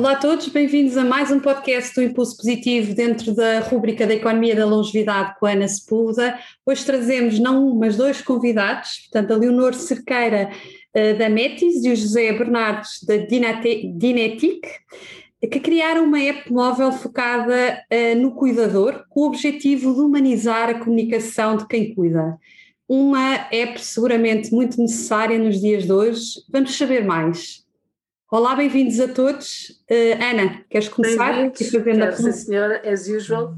Olá a todos, bem-vindos a mais um podcast do Impulso Positivo dentro da rúbrica da Economia da Longevidade com a Ana Sepúlveda. Hoje trazemos não um, mas dois convidados, portanto a Leonor Cerqueira uh, da Metis e o José Bernardes da Dinetic, que criaram uma app móvel focada uh, no cuidador com o objetivo de humanizar a comunicação de quem cuida. Uma app seguramente muito necessária nos dias de hoje. Vamos saber mais. Olá, bem-vindos a todos. Uh, Ana, queres começar? Bem-vindos, sim senhora, as usual.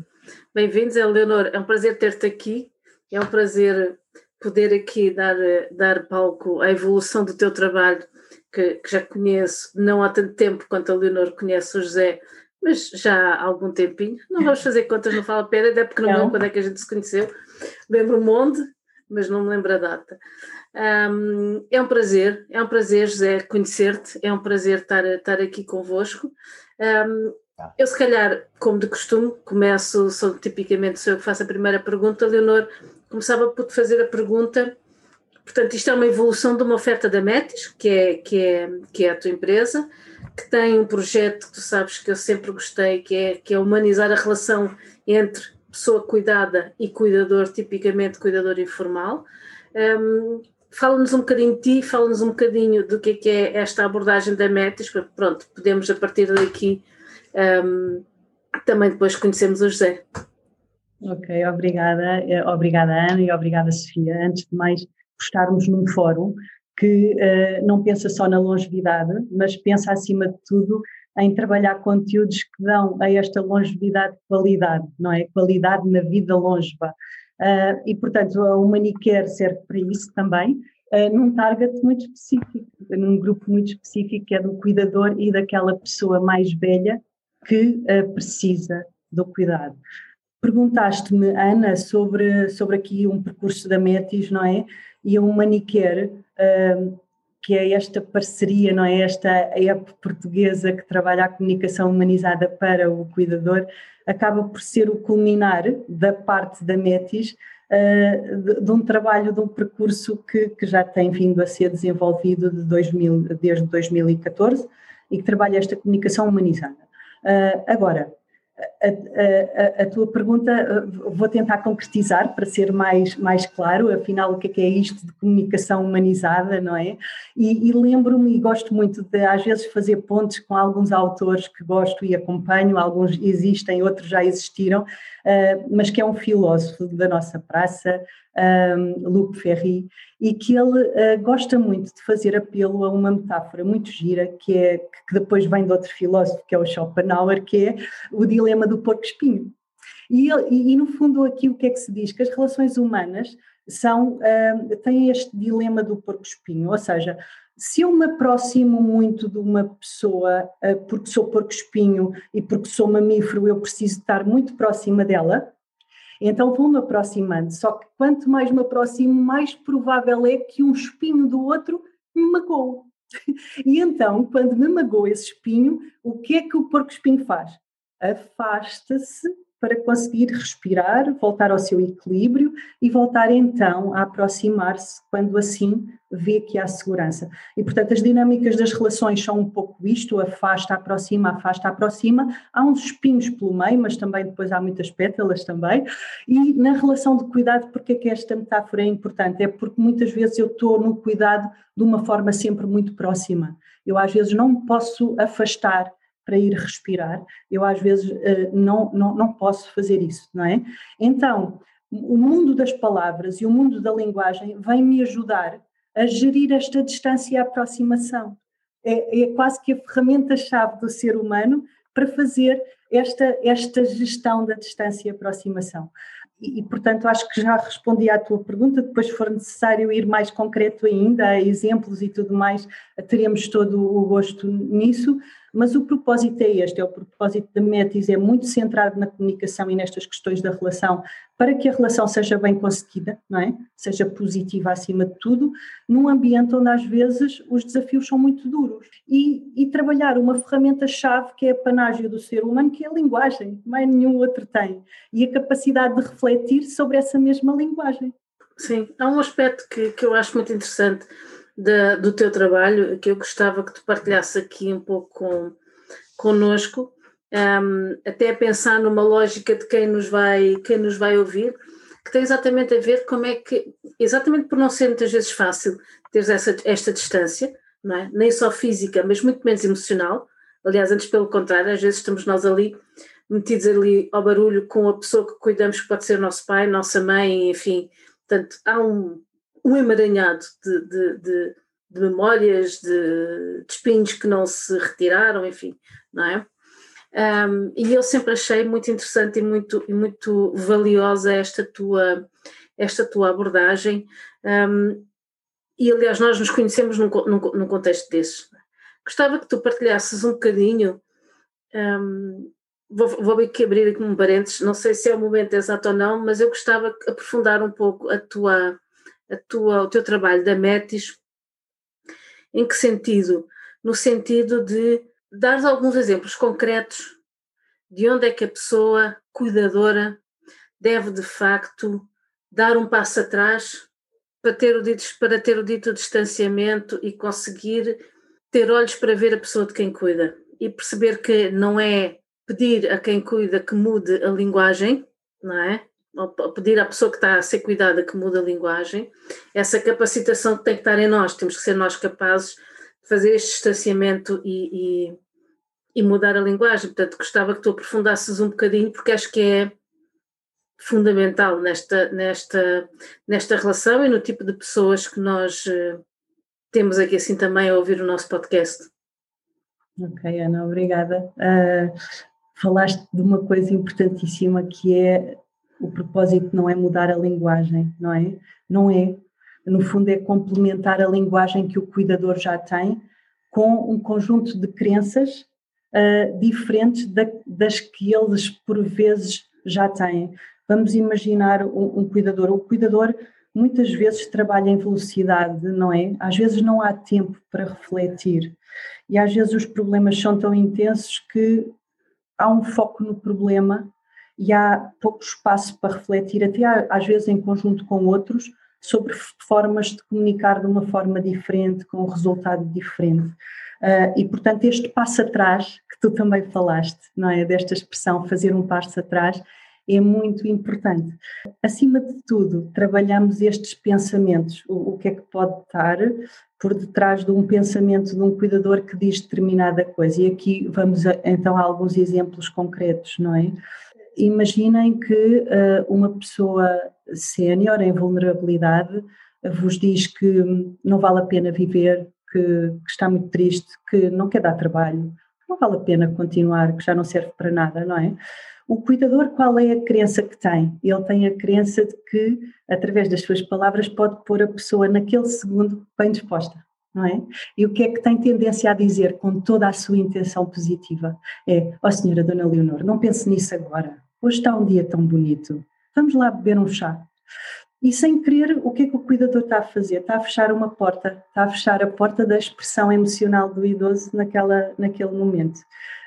Bem-vindos, Eleonor, é um prazer ter-te aqui, é um prazer poder aqui dar, dar palco à evolução do teu trabalho, que, que já conheço não há tanto tempo quanto a Leonor conhece o José, mas já há algum tempinho. Não vamos fazer contas, não fala a pena, até porque não, não. lembro quando é que a gente se conheceu. Lembro-me onde, mas não me lembro a data. Um, é um prazer, é um prazer, José, conhecer-te, é um prazer estar, estar aqui convosco. Um, tá. eu, se calhar, como de costume, começo, sou, tipicamente sou eu que faço a primeira pergunta. Leonor, começava por te fazer a pergunta. Portanto, isto é uma evolução de uma oferta da Metis, que é, que é, que é a tua empresa, que tem um projeto que tu sabes que eu sempre gostei, que é, que é humanizar a relação entre pessoa cuidada e cuidador, tipicamente cuidador informal. Um, Fala-nos um bocadinho de ti, fala-nos um bocadinho do que é, que é esta abordagem da Metis, pronto, podemos a partir daqui um, também depois conhecermos o José. Ok, obrigada, eh, obrigada Ana e obrigada Sofia. Antes de mais, estarmos num fórum que uh, não pensa só na longevidade, mas pensa acima de tudo em trabalhar conteúdos que dão a esta longevidade qualidade, não é? Qualidade na vida longeva. Uh, e, portanto, a Humanicare serve para isso também, uh, num target muito específico, num grupo muito específico que é do cuidador e daquela pessoa mais velha que uh, precisa do cuidado. Perguntaste-me, Ana, sobre, sobre aqui um percurso da Metis, não é? E a Humanicare, que é esta parceria, não é? Esta app portuguesa que trabalha a comunicação humanizada para o cuidador, acaba por ser o culminar da parte da Metis uh, de, de, um trabalho, de um percurso que, que, já tem vindo a ser desenvolvido de 2000, desde 2014 e que trabalha esta comunicação humanizada. Uh, agora, a, a, a, tua pergunta uh, vou tentar concretizar para ser mais, mais claro, afinal o que é, que é isto de comunicação humanizada, não é? E, e lembro-me e gosto muito de às vezes fazer pontes com alguns autores que gosto e acompanho, alguns existem, outros já existiram, uh, mas que é um filósofo da nossa praça, um, Luc Ferry, e que ele uh, gosta muito de fazer apelo a uma metáfora muito gira, que, é, que depois vem de outro filósofo, que é o Schopenhauer, que é o dilema do porco-espinho. E, e, e, no fundo aqui o que é que se diz? Que as relações humanas são, uh, têm este dilema do porco-espinho, ou seja, se eu me aproximo muito de uma pessoa uh, porque sou porco-espinho e porque sou mamífero, eu preciso estar muito próxima dela, então vou-me aproximando, só que quanto mais me aproximo, mais provável é que um espinho do outro me magoe. E então, quando me magoa esse espinho, o que é que o porco-espinho faz? Afasta-se para conseguir respirar, voltar ao seu equilíbrio e voltar então a aproximar-se quando assim vê que há segurança. E portanto as dinâmicas das relações são um pouco isto, afasta, aproxima, afasta, aproxima, há uns espinhos pelo meio, mas também depois há muitas pétalas também, e na relação de cuidado, porque é que esta metáfora é importante? É porque muitas vezes eu estou no cuidado de uma forma sempre muito próxima, eu às vezes não posso afastar para ir respirar. Eu às vezes uh, não, não, não posso fazer isso, não é? Então, o mundo das palavras e o mundo da linguagem vem me ajudar a gerir esta distância e aproximação. É, é quase que a ferramenta-chave do ser humano para fazer esta, esta gestão da distância e aproximação. E, e, portanto, acho que já respondi à tua pergunta. Depois, se for necessário ir mais concreto ainda, exemplos e tudo mais, teremos todo o gosto nisso. Mas o propósito é este: é o propósito da Metis, é muito centrado na comunicação e nestas questões da relação, para que a relação seja bem conseguida, não é? Seja positiva acima de tudo, num ambiente onde às vezes os desafios são muito duros. E, e trabalhar uma ferramenta-chave que é a panágio do ser humano, que é a linguagem, mais nenhum outro tem, e a capacidade de refletir sobre essa mesma linguagem. Sim, há um aspecto que, que eu acho muito interessante de, do teu trabalho, que eu gostava que tu partilhasse aqui um pouco com, connosco, um, até pensar numa lógica de quem nos vai, quem nos vai ouvir, que tem exatamente a ver como é que, exatamente por não ser muitas vezes fácil ter essa, esta distância, não é? nem só física, mas muito menos emocional. Aliás, antes pelo contrário, às vezes estamos nós ali metidos ali ao barulho com a pessoa que cuidamos, que pode ser nosso pai, nossa mãe, enfim. Portanto, há um, um emaranhado de, de, de, de memórias, de, espinhos que não se retiraram, enfim, não é? Um, e eu sempre achei muito interessante e muito, e muito valiosa esta tua, esta tua abordagem. Um, e aliás, nós nos conhecemos num, num, num, contexto desses. Gostava que tu partilhasses um bocadinho. Um, vou, vou aqui abrir aqui um parênteses, não sei se é o momento exato ou não, mas eu gostava de aprofundar um pouco a tua, tua, o teu trabalho da Metis. Em que sentido? No sentido de dar alguns exemplos concretos de onde é que a pessoa cuidadora deve de facto dar um passo atrás para ter o dito, para ter o dito distanciamento e conseguir ter olhos para ver a pessoa de quem cuida e perceber que não é pedir a quem cuida que mude a linguagem, não é? Pedir à pessoa que está a ser cuidada que mude a linguagem, essa capacitação tem que estar em nós, temos que ser nós capazes de fazer este distanciamento e, e, e mudar a linguagem. Portanto, gostava que tu aprofundasses um bocadinho, porque acho que é fundamental nesta, nesta, nesta relação e no tipo de pessoas que nós uh, temos aqui assim também a ouvir o nosso podcast. Ok, Ana, obrigada. Uh, falaste de uma coisa importantíssima que é o propósito não é mudar a linguagem, não é? Não é. No fundo, é complementar a linguagem que o cuidador já tem com um conjunto de crenças uh, diferentes da, das que eles, por vezes, já têm. Vamos imaginar um, um cuidador. O cuidador muitas vezes trabalha em velocidade, não é? Às vezes não há tempo para refletir. E às vezes os problemas são tão intensos que há um foco no problema e há pouco espaço para refletir, até às vezes em conjunto com outros, sobre formas de comunicar de uma forma diferente, com um resultado diferente. Uh, e, portanto, este passo atrás, que tu também falaste, não é? Desta expressão, fazer um passo atrás, é muito importante. Acima de tudo, trabalhamos estes pensamentos, o, o que é que pode estar por detrás de um pensamento de um cuidador que diz determinada coisa. E aqui vamos a, então a alguns exemplos concretos, não é? Imaginem que uh, uma pessoa sénior em vulnerabilidade vos diz que não vale a pena viver, que, que, está muito triste, que não quer dar trabalho, que não vale a pena continuar, que já não serve para nada, não é? O cuidador, qual é a crença que tem? Ele tem a crença de que, através das suas palavras, pode pôr a pessoa naquele segundo bem disposta, não é? E o que é que tem tendência a dizer com toda a sua intenção positiva? É, ó oh, senhora Dona Leonor, não pense nisso agora. Hoje está um dia tão bonito. Vamos lá beber um chá. E sem querer, o que é que o cuidador está a fazer? Está a fechar uma porta, está a fechar a porta da expressão emocional do idoso naquela, naquele momento.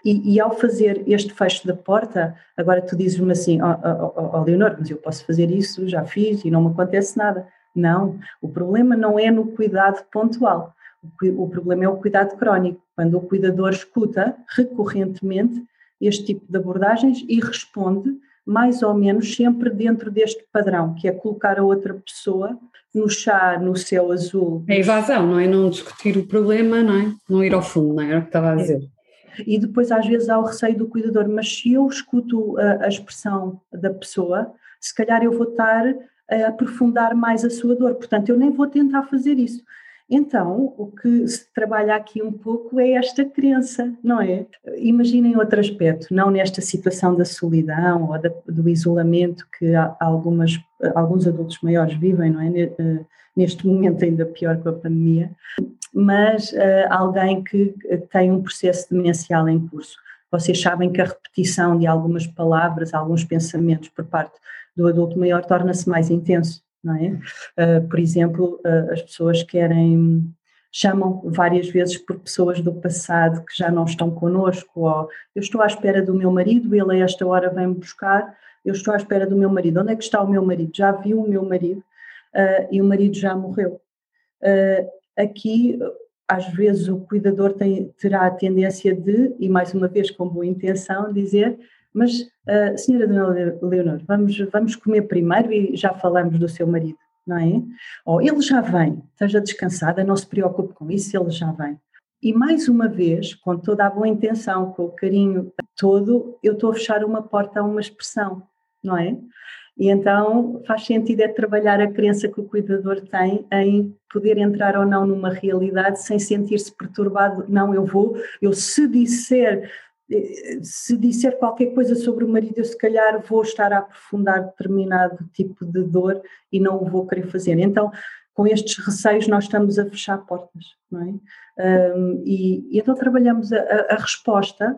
E, e ao fazer este fecho da porta, agora tu dizes-me assim, ó oh, oh, oh, Leonor, mas eu posso fazer isso, já fiz e não me acontece nada. Não, o problema não é no cuidado pontual, o, o problema é o cuidado crónico, quando o cuidador escuta recorrentemente este tipo de abordagens e responde mais ou menos sempre dentro deste padrão, que é colocar a outra pessoa no chá, no céu azul. É evasão, não é? Não discutir o problema, não é? Não ir ao fundo, não é? Era o que estava a dizer. E depois, às vezes, há o receio do cuidador, mas se eu escuto a, a expressão da pessoa, se calhar eu vou estar a aprofundar mais a sua dor, portanto, eu nem vou tentar fazer isso. Então, o que se trabalha aqui um pouco é esta crença, não é? Imaginem outro aspecto, não nesta situação da solidão ou da, do isolamento que algumas, alguns adultos maiores vivem, não é? Eh, neste momento ainda pior com a pandemia, mas uh, alguém que tem um processo demencial em curso. Vocês sabem que a repetição de algumas palavras, alguns pensamentos por parte do adulto maior torna-se mais intenso não é? Uh, por exemplo, uh, as pessoas querem, chamam várias vezes por pessoas do passado que já não estão connosco, ou eu estou à espera do meu marido, ele a esta hora vem-me buscar, eu estou à espera do meu marido, onde é que está o meu marido? Já viu o meu marido uh, e o marido já morreu. aqui, às vezes, o cuidador tem, terá a tendência de, e mais uma vez com boa intenção, dizer mas, uh, senhora Dona Leonor, vamos, vamos comer primeiro e já falamos do seu marido, não é? Ou ele já vem, esteja descansada, não se preocupe com isso, ele já vem. E mais uma vez, com toda a boa intenção, com o carinho todo, eu estou a fechar uma porta a uma expressão, não é? E então faz sentido é trabalhar a crença que o cuidador tem em poder entrar ou não numa realidade sem sentir-se perturbado. Não, eu vou, eu se disser se disser qualquer coisa sobre o marido, eu se calhar vou estar a aprofundar determinado tipo de dor e não o vou querer fazer. Então, com estes receios, nós estamos a fechar portas, não é? Um, e, e, então trabalhamos a, a, resposta,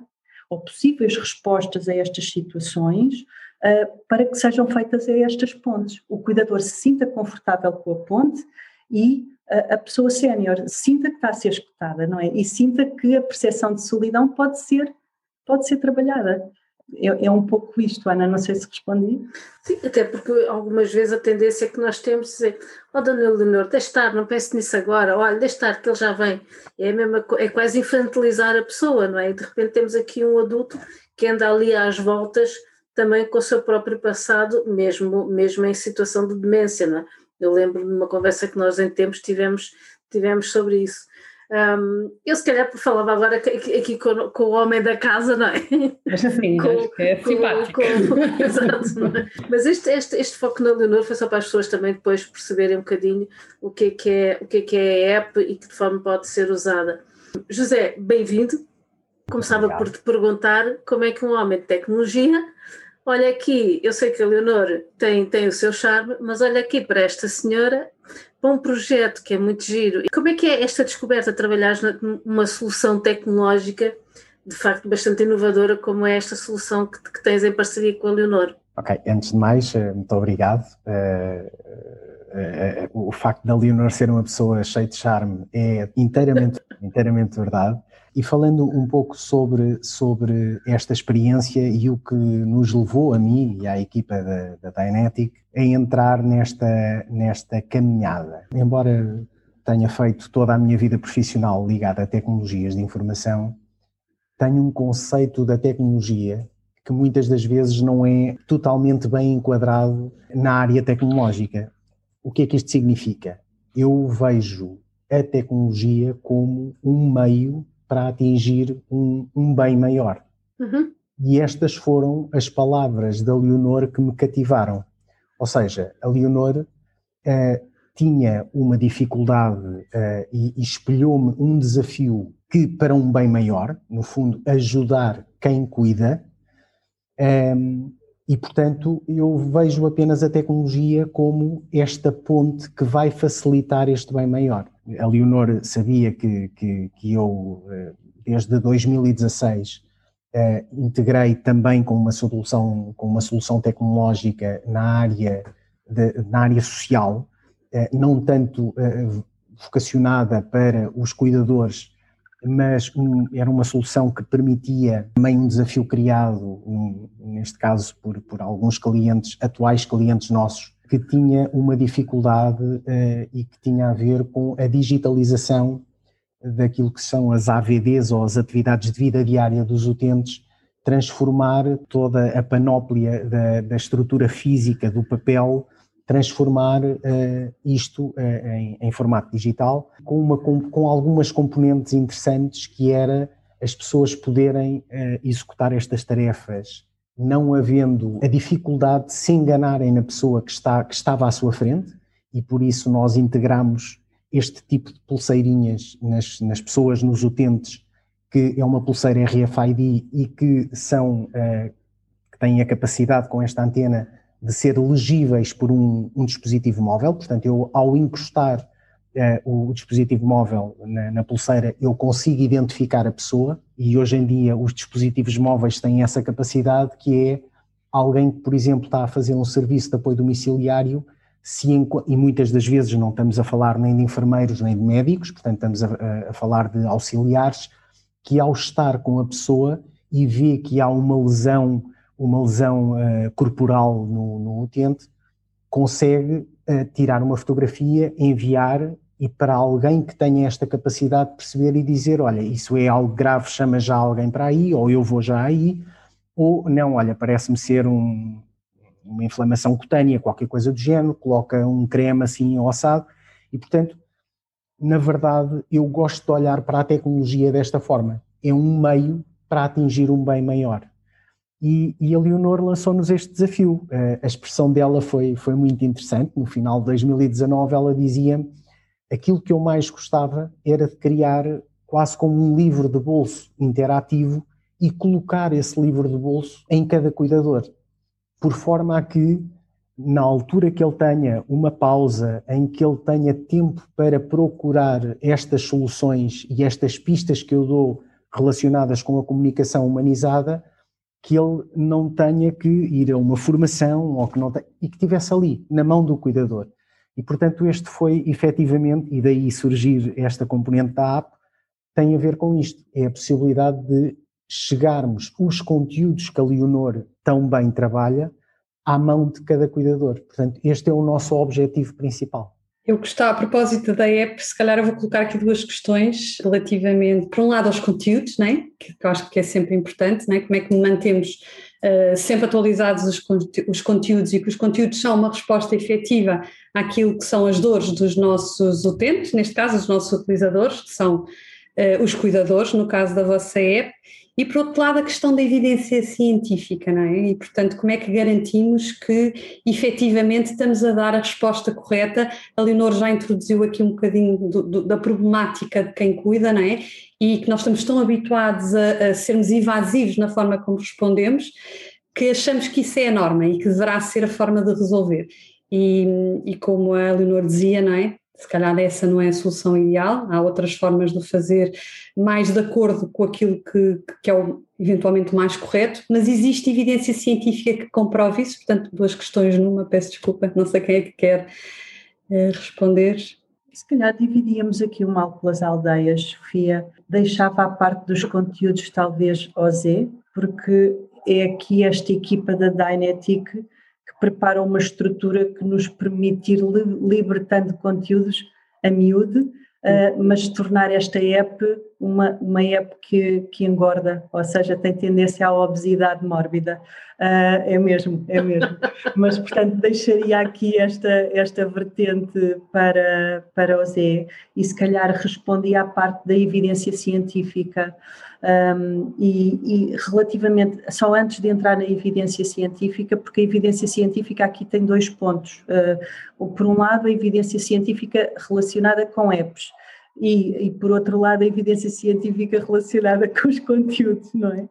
ou possíveis respostas a estas situações, uh, para que sejam feitas a estas pontes. O cuidador se sinta confortável com a ponte e a, pessoa sénior sinta que está a ser escutada, não é? E sinta que a percepção de solidão pode ser pode ser trabalhada. É, é, um pouco isto, Ana, não sei se respondi. Sim, até porque algumas vezes a tendência é que nós temos de dizer, ó oh, Dona Leonor, deixe estar, não pense nisso agora, olha, deixe estar que ele já vem. É, mesma, é quase infantilizar a pessoa, não é? E de repente temos aqui um adulto que anda ali às voltas também com o seu próprio passado, mesmo, mesmo em situação de demência, não é? Eu lembro de uma conversa que nós em tempos tivemos, tivemos sobre isso. Um, eu se calhar falava agora aqui com, com, o homem da casa, não é? Mas assim, com, acho que é simpático. Com, exato, é? Mas este, este, este foco na Leonor foi só para as pessoas também depois perceberem um bocadinho o que é que é, o que é, que é a app e que de forma pode ser usada. José, bem-vindo. Começava Obrigado. por te perguntar como é que um homem de tecnologia olha aqui, eu sei que a Leonor tem, tem o seu charme, mas olha aqui para esta senhora para um projeto que é muito giro. Como é que é esta descoberta, trabalhar numa solução tecnológica de facto bastante inovadora como é esta solução que, que tens em parceria com a Leonor? Ok, antes de mais, eh, muito obrigado. Uh, uh, uh, o facto da Leonor ser uma pessoa cheia de charme é inteiramente, inteiramente verdade. E falando um pouco sobre, sobre esta experiência e o que nos levou a mim e à equipa da, da Dynetic a entrar nesta, nesta caminhada. Embora tenha feito toda a minha vida profissional ligada a tecnologias de informação, tenho um conceito da tecnologia que muitas das vezes não é totalmente bem enquadrado na área tecnológica. O que é que isto significa? Eu vejo a tecnologia como um meio para atingir um, um bem maior. Uhum. E estas foram as palavras da Leonor que me cativaram. Ou seja, a Leonor uh, tinha uma dificuldade uh, e, e espelhou-me um desafio que, para um bem maior, no fundo, ajudar quem cuida, um, ehm, e, portanto, eu vejo apenas a tecnologia como esta ponte que vai facilitar este bem maior a Leonor sabia que, que, que eu, eh, desde 2016, eh, integrei também com uma solução, com uma solução tecnológica na área, de, na área social, eh, não tanto vocacionada para os cuidadores, mas um, era uma solução que permitia também um desafio criado, um, neste caso por, por alguns clientes, atuais clientes nossos, que tinha uma dificuldade uh, e que tinha a ver com a digitalização daquilo que são as AVDs ou as atividades de vida diária dos utentes, transformar toda a panóplia da, da estrutura física do papel, transformar uh, isto uh, em, em, formato digital, com, uma, com, com, algumas componentes interessantes que era as pessoas poderem executar estas tarefas não havendo a dificuldade de se enganarem na pessoa que, está, que estava à sua frente, e por isso nós integramos este tipo de pulseirinhas nas, nas pessoas, nos utentes, que é uma pulseira RFID e que são, uh, que têm a capacidade com esta antena de ser legíveis por um, um dispositivo móvel, portanto eu ao encostar uh, o dispositivo móvel na, na, pulseira, eu consigo identificar a pessoa e hoje em dia os dispositivos móveis têm essa capacidade que é alguém que, por exemplo, está a fazer um serviço de apoio domiciliário se, e muitas das vezes não estamos a falar nem de enfermeiros nem de médicos, portanto estamos a, a, falar de auxiliares, que ao estar com a pessoa e vê que há uma lesão, uma lesão uh, corporal no, no utente, consegue uh, tirar uma fotografia, enviar e para alguém que tenha esta capacidade de perceber e dizer, olha, isso é algo grave, chama já alguém para aí, ou eu vou já aí, ou não, olha, parece-me ser um, uma inflamação cutânea, qualquer coisa do género, coloca um creme assim ossado, e portanto, na verdade, eu gosto de olhar para a tecnologia desta forma, é um meio para atingir um bem maior. E, e a Leonor lançou-nos este desafio. A expressão dela foi, foi muito interessante. No final de 2019, ela dizia aquilo que eu mais gostava era de criar quase como um livro de bolso interativo e colocar esse livro de bolso em cada cuidador, por forma a que, na altura que ele tenha uma pausa, em que ele tenha tempo para procurar estas soluções e estas pistas que eu dou relacionadas com a comunicação humanizada, que ele não tenha que ir a uma formação ou que não tenha, e que tivesse ali, na mão do cuidador. E, portanto, este foi efetivamente, e daí surgir esta componente da app, tem a ver com isto: é a possibilidade de chegarmos os conteúdos que a Leonor tão bem trabalha à mão de cada cuidador. Portanto, este é o nosso objetivo principal. Eu gostava, a propósito da app, se calhar eu vou colocar aqui duas questões relativamente, por um lado, aos conteúdos, né? que eu acho que é sempre importante, né? como é que mantemos uh, sempre atualizados os, os conteúdos e que os conteúdos são uma resposta efetiva àquilo que são as dores dos nossos utentes, neste caso os nossos utilizadores, que são uh, os cuidadores, no caso da vossa app, e por outro lado a questão da evidência científica, não é? E portanto, como é que garantimos que efetivamente estamos a dar a resposta correta? A Leonor já introduziu aqui um bocadinho do, do, da problemática de quem cuida, não é? E que nós estamos tão habituados a, a sermos invasivos na forma como respondemos que achamos que isso é a norma e que deverá ser a forma de resolver. E, e como a Leonor dizia, não é? Se calhar essa não é a solução ideal, há outras formas de fazer mais de acordo com aquilo que, que é o, eventualmente mais correto, mas existe evidência científica que comprove isso, portanto, duas questões numa, peço desculpa, não sei quem é que quer uh, responder. Se calhar dividíamos aqui o mal pelas aldeias, Sofia, deixava a parte dos conteúdos talvez ao Z, porque é aqui esta equipa da Dynetic prepara uma estrutura que nos permite ir libertando conteúdos a miúde, uh, mas tornar esta app uma, uma app que, que engorda, ou seja, tem tendência à obesidade mórbida. Uh, é mesmo, é mesmo. mas, portanto, deixaria aqui esta, esta vertente para, para o Zé e, se calhar, respondia à parte da evidência científica. Um, e, e, relativamente, só antes de entrar na evidência científica, porque a evidência científica aqui tem dois pontos. Uh, por um lado, a evidência científica relacionada com apps. E, e, por outro lado, a evidência científica relacionada com os conteúdos, não é?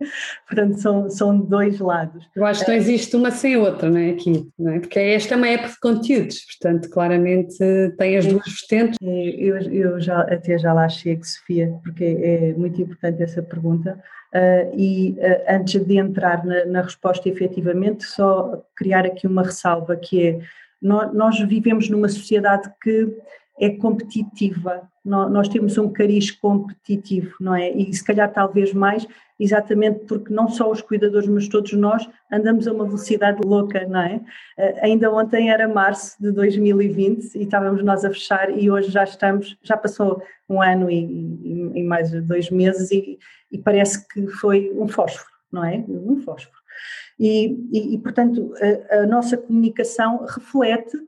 Portanto, são, são dois lados. Eu acho que não existe uma sem outra, não é? Aqui, não é? Porque esta é uma app de conteúdos, portanto, claramente tem as duas vertentes. Eu, eu já, até já lá chego, Sofia, porque é muito importante essa pergunta. Uh, e uh, antes de entrar na, na resposta efetivamente, só criar aqui uma ressalva que é nós, nós vivemos numa sociedade que é competitiva, nós temos um cariz competitivo, não é? E se calhar talvez mais, exatamente porque não só os cuidadores, mas todos nós andamos a uma velocidade louca, não é? Eh, ainda ontem era março de 2020 e estávamos nós a fechar e hoje já estamos, já passou um ano e, e, e mais dois meses e, e, parece que foi um fósforo, não é? Um fósforo. E, e portanto, a, a nossa comunicação reflete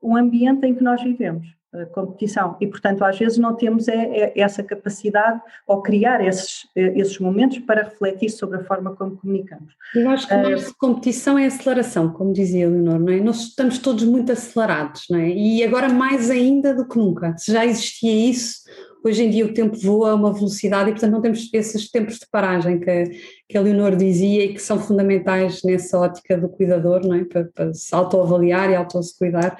o ambiente em que nós vivemos. Competição. E, portanto, às vezes não temos é, é, essa capacidade ou criar esses, esses momentos para refletir sobre a forma como comunicamos. Eu acho que mais uh, competição é aceleração, como dizia Leonor, não é? Nós estamos todos muito acelerados, não é? E agora mais ainda do que nunca. Se já existia isso, hoje em dia o tempo voa a uma velocidade e, portanto, não temos esses tempos de paragem que, que a Leonor dizia e que são fundamentais nessa ótica do cuidador, não é? Para, para se autoavaliar e auto-se cuidar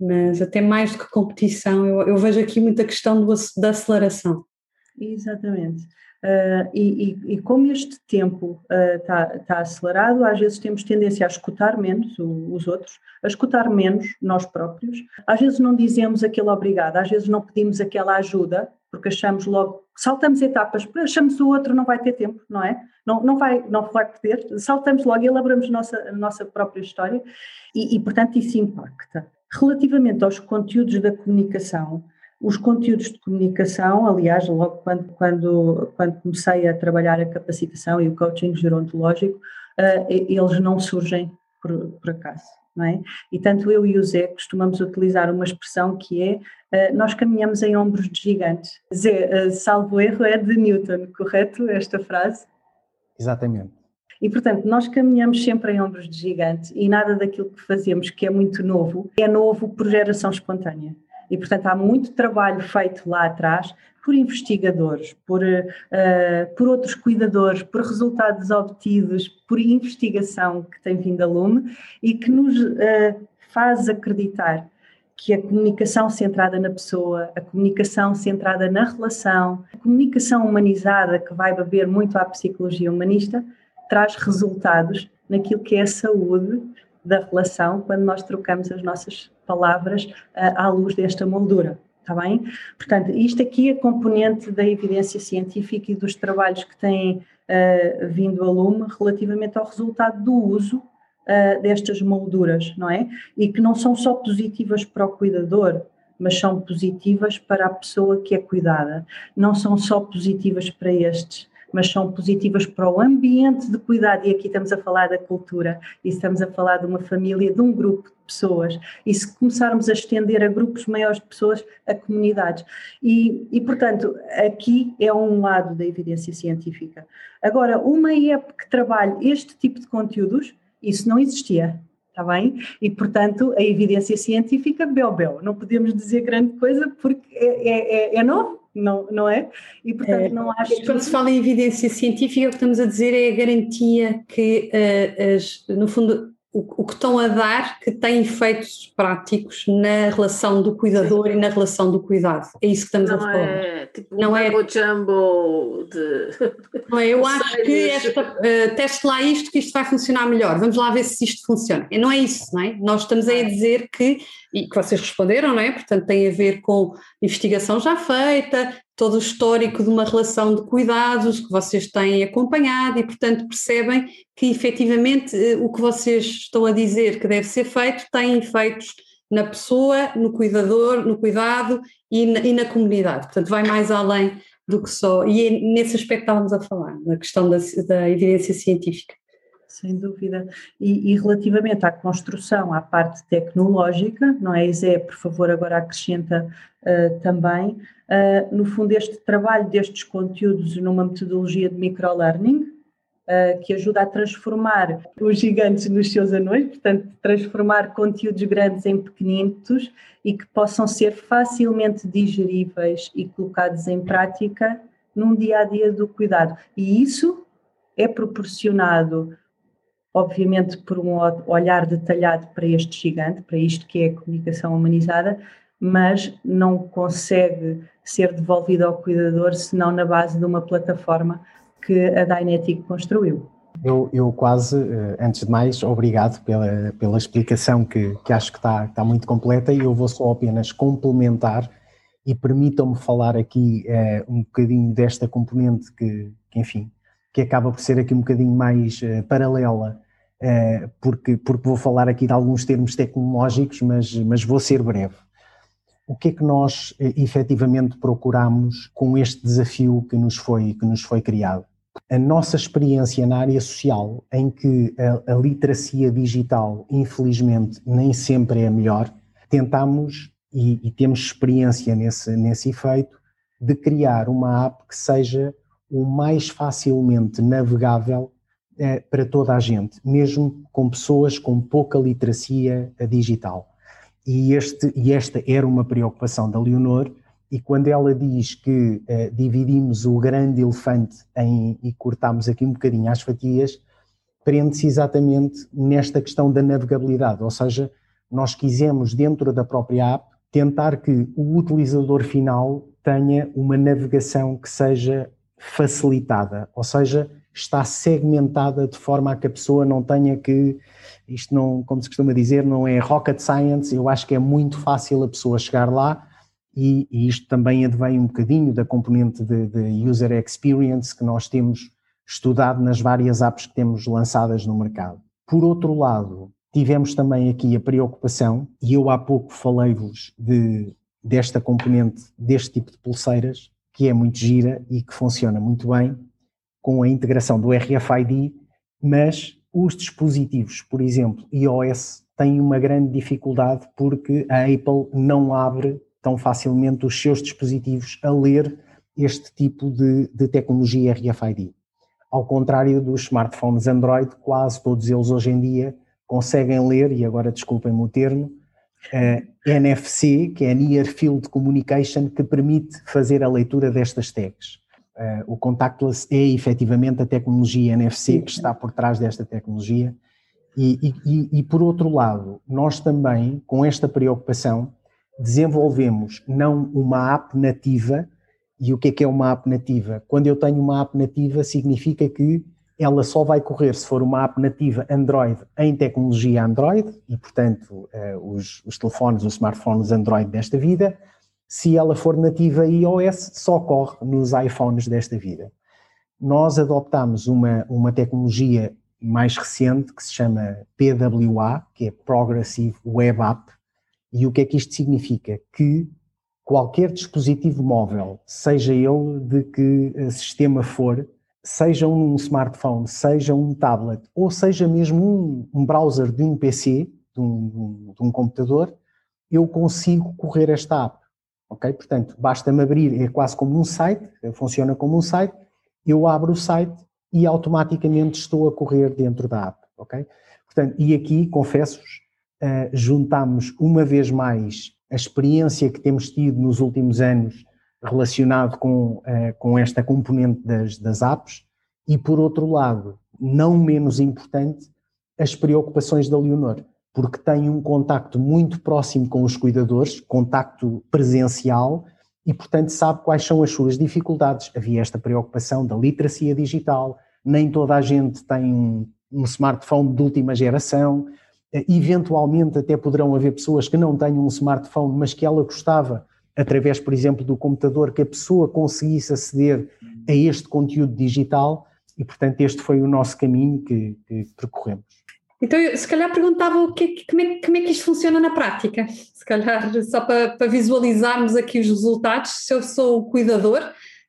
mas até mais do que competição, eu, eu vejo aqui muita questão do, da aceleração. Exatamente. Uh, e, e, e, como este tempo está uh, tá acelerado, às vezes temos tendência a escutar menos o, os outros, a escutar menos nós próprios. Às vezes não dizemos aquele obrigado, às vezes não pedimos aquela ajuda, porque achamos logo, saltamos etapas, achamos o outro não vai ter tempo, não é? Não, não, vai, não vai poder, saltamos logo e elaboramos a nossa, nossa própria história e, e, portanto, isso impacta. Relativamente aos conteúdos da comunicação, os conteúdos de comunicação, aliás, logo quando, quando, quando comecei a trabalhar a capacitação e o coaching gerontológico, uh, eles não surgem por, por acaso. Não é? E tanto eu e o Zé costumamos utilizar uma expressão que é uh, nós caminhamos em ombros de gigantes. Zé, uh, salvo erro, é de Newton, correto esta frase? Exatamente. E, portanto, nós caminhamos sempre em ombros de gigante e nada daquilo que fazemos que é muito novo é novo por geração espontânea. E, portanto, há muito trabalho feito lá atrás por investigadores, por, uh, por outros cuidadores, por resultados obtidos, por investigação que tem vindo a lume e que nos uh, faz acreditar que a comunicação centrada na pessoa, a comunicação centrada na relação, a comunicação humanizada que vai beber muito à psicologia humanista, traz resultados naquilo que é a saúde da relação quando nós trocamos as nossas palavras uh, à luz desta moldura. Está bem? Portanto, isto aqui é componente da evidência científica e dos trabalhos que têm uh, vindo a lume relativamente ao resultado do uso uh, destas molduras, não é? E que não são só positivas para o cuidador, mas são positivas para a pessoa que é cuidada. Não são só positivas para estes, mas são positivas para o ambiente de cuidado, e aqui estamos a falar da cultura, e estamos a falar de uma família, de um grupo de pessoas, e se começarmos a estender a grupos maiores de pessoas, a comunidades. E, e portanto, aqui é um lado da evidência científica. Agora, uma app que trabalhe este tipo de conteúdos, isso não existia está bem? E, portanto, a evidência científica, bel, bel, não podemos dizer grande coisa porque é, é, é, é novo, não, não é? E portanto é, não acho. Quando se fala em evidência científica, o que estamos a dizer é a garantia que, uh, as, no fundo, o, o, que estão a dar que tem efeitos práticos na relação do cuidador e na relação do cuidado. É isso que estamos não a falar. É, tipo não é jumbo de. Não é, eu acho que esta, uh, teste lá isto que isto vai funcionar melhor. Vamos lá ver se isto funciona. Não é isso, não é? Nós estamos a dizer que, e que vocês responderam, não é? Portanto, tem a ver com investigação já feita, todo o histórico de uma relação de cuidados que vocês têm acompanhado e, portanto, percebem que efetivamente eh, o que vocês estão a dizer que deve ser feito tem efeitos na pessoa, no cuidador, no cuidado e na, e na comunidade. Portanto, vai mais além do que só. E é nesse aspecto estávamos a falar, na questão da, da evidência científica. Sem dúvida. E, e, relativamente à construção, à parte tecnológica, não é, Zé? Por favor, agora acrescenta uh, também. Uh, no fundo, este trabalho destes conteúdos numa metodologia de microlearning, uh, que ajuda a transformar os gigantes nos seus anões, portanto, transformar conteúdos grandes em pequeninos e que possam ser facilmente digeríveis e colocados em prática num dia a dia do cuidado. E isso é proporcionado obviamente por um olhar detalhado para este gigante, para isto que é a comunicação humanizada, mas não consegue ser devolvido ao cuidador senão na base de uma plataforma que a Dynetic construiu. Eu, eu quase, eh, antes de mais, obrigado pela, pela explicação que, que acho que está, está muito completa e eu vou só apenas complementar e permitam-me falar aqui uh, um bocadinho desta componente que, que, enfim, que acaba por ser aqui um bocadinho mais uh, paralela eh, porque, porque vou falar aqui de alguns termos tecnológicos, mas, mas vou ser breve. O que é que nós eh, efetivamente procuramos com este desafio que nos foi, que nos foi criado? A nossa experiência na área social, em que a, a literacia digital, infelizmente, nem sempre é a melhor, tentamos e, e temos experiência nesse, nesse efeito, de criar uma app que seja o mais facilmente navegável eh, para toda a gente, mesmo com pessoas com pouca literacia digital. E, este, e esta era uma preocupação da Leonor, e quando ela diz que eh, dividimos o grande elefante em, e cortamos aqui um bocadinho as fatias, prende-se exatamente nesta questão da navegabilidade, ou seja, nós quisemos dentro da própria app tentar que o utilizador final tenha uma navegação que seja facilitada, ou seja, está segmentada de forma a que a pessoa não tenha que, isto não, como se costuma dizer, não é rocket science, eu acho que é muito fácil a pessoa chegar lá e, e isto também advém um bocadinho da componente de, de user experience que nós temos estudado nas várias apps que temos lançadas no mercado. Por outro lado, tivemos também aqui a preocupação, e eu há pouco falei-vos de, desta componente, deste tipo de pulseiras, que é muito gira e que funciona muito bem com a integração do RFID, mas os dispositivos, por exemplo, iOS, têm uma grande dificuldade porque a Apple não abre tão facilmente os seus dispositivos a ler este tipo de, de tecnologia RFID. Ao contrário dos smartphones Android, quase todos eles hoje em dia conseguem ler, e agora desculpem-me o termo, uh, NFC, que é Near Field Communication, que permite fazer a leitura destas tags. Uh, o contactless é efetivamente a tecnologia NFC que está por trás desta tecnologia. E, e, e, por outro lado, nós também, com esta preocupação, desenvolvemos não uma app nativa, e o que é que é uma app nativa? Quando eu tenho uma app nativa, significa que ela só vai correr se for uma app nativa Android em tecnologia Android, e portanto eh, os, os telefones, os smartphones Android desta vida. Se ela for nativa iOS, só corre nos iPhones desta vida. Nós adoptamos uma, uma tecnologia mais recente que se chama PWA, que é Progressive Web App, e o que é que isto significa? Que qualquer dispositivo móvel, seja ele de que eh, sistema for, seja um smartphone, seja um tablet, ou seja mesmo um, um browser de um PC, de um, de um, computador, eu consigo correr esta app. Ok? Portanto, basta-me abrir, é quase como um site, funciona como um site, eu abro o site e automaticamente estou a correr dentro da app. Ok? Portanto, e aqui, confesso-vos, uh, juntamos uma vez mais a experiência que temos tido nos últimos anos relacionado com, uh, com esta componente das, das apps e, por outro lado, não menos importante, as preocupações da Leonor, porque tem um contacto muito próximo com os cuidadores, contacto presencial, e, portanto, sabe quais são as suas dificuldades. Havia esta preocupação da literacia digital, nem toda a gente tem um, smartphone de última geração, eventualmente até poderão haver pessoas que não tenham um smartphone, mas que ela gostava através, por exemplo, do computador, que a pessoa conseguisse aceder a este conteúdo digital e, portanto, este foi o nosso caminho que, que percorremos. Então, eu, se calhar perguntava o que, como, é, como é que isto funciona na prática, se calhar só para, para visualizarmos aqui os resultados, se eu sou o cuidador,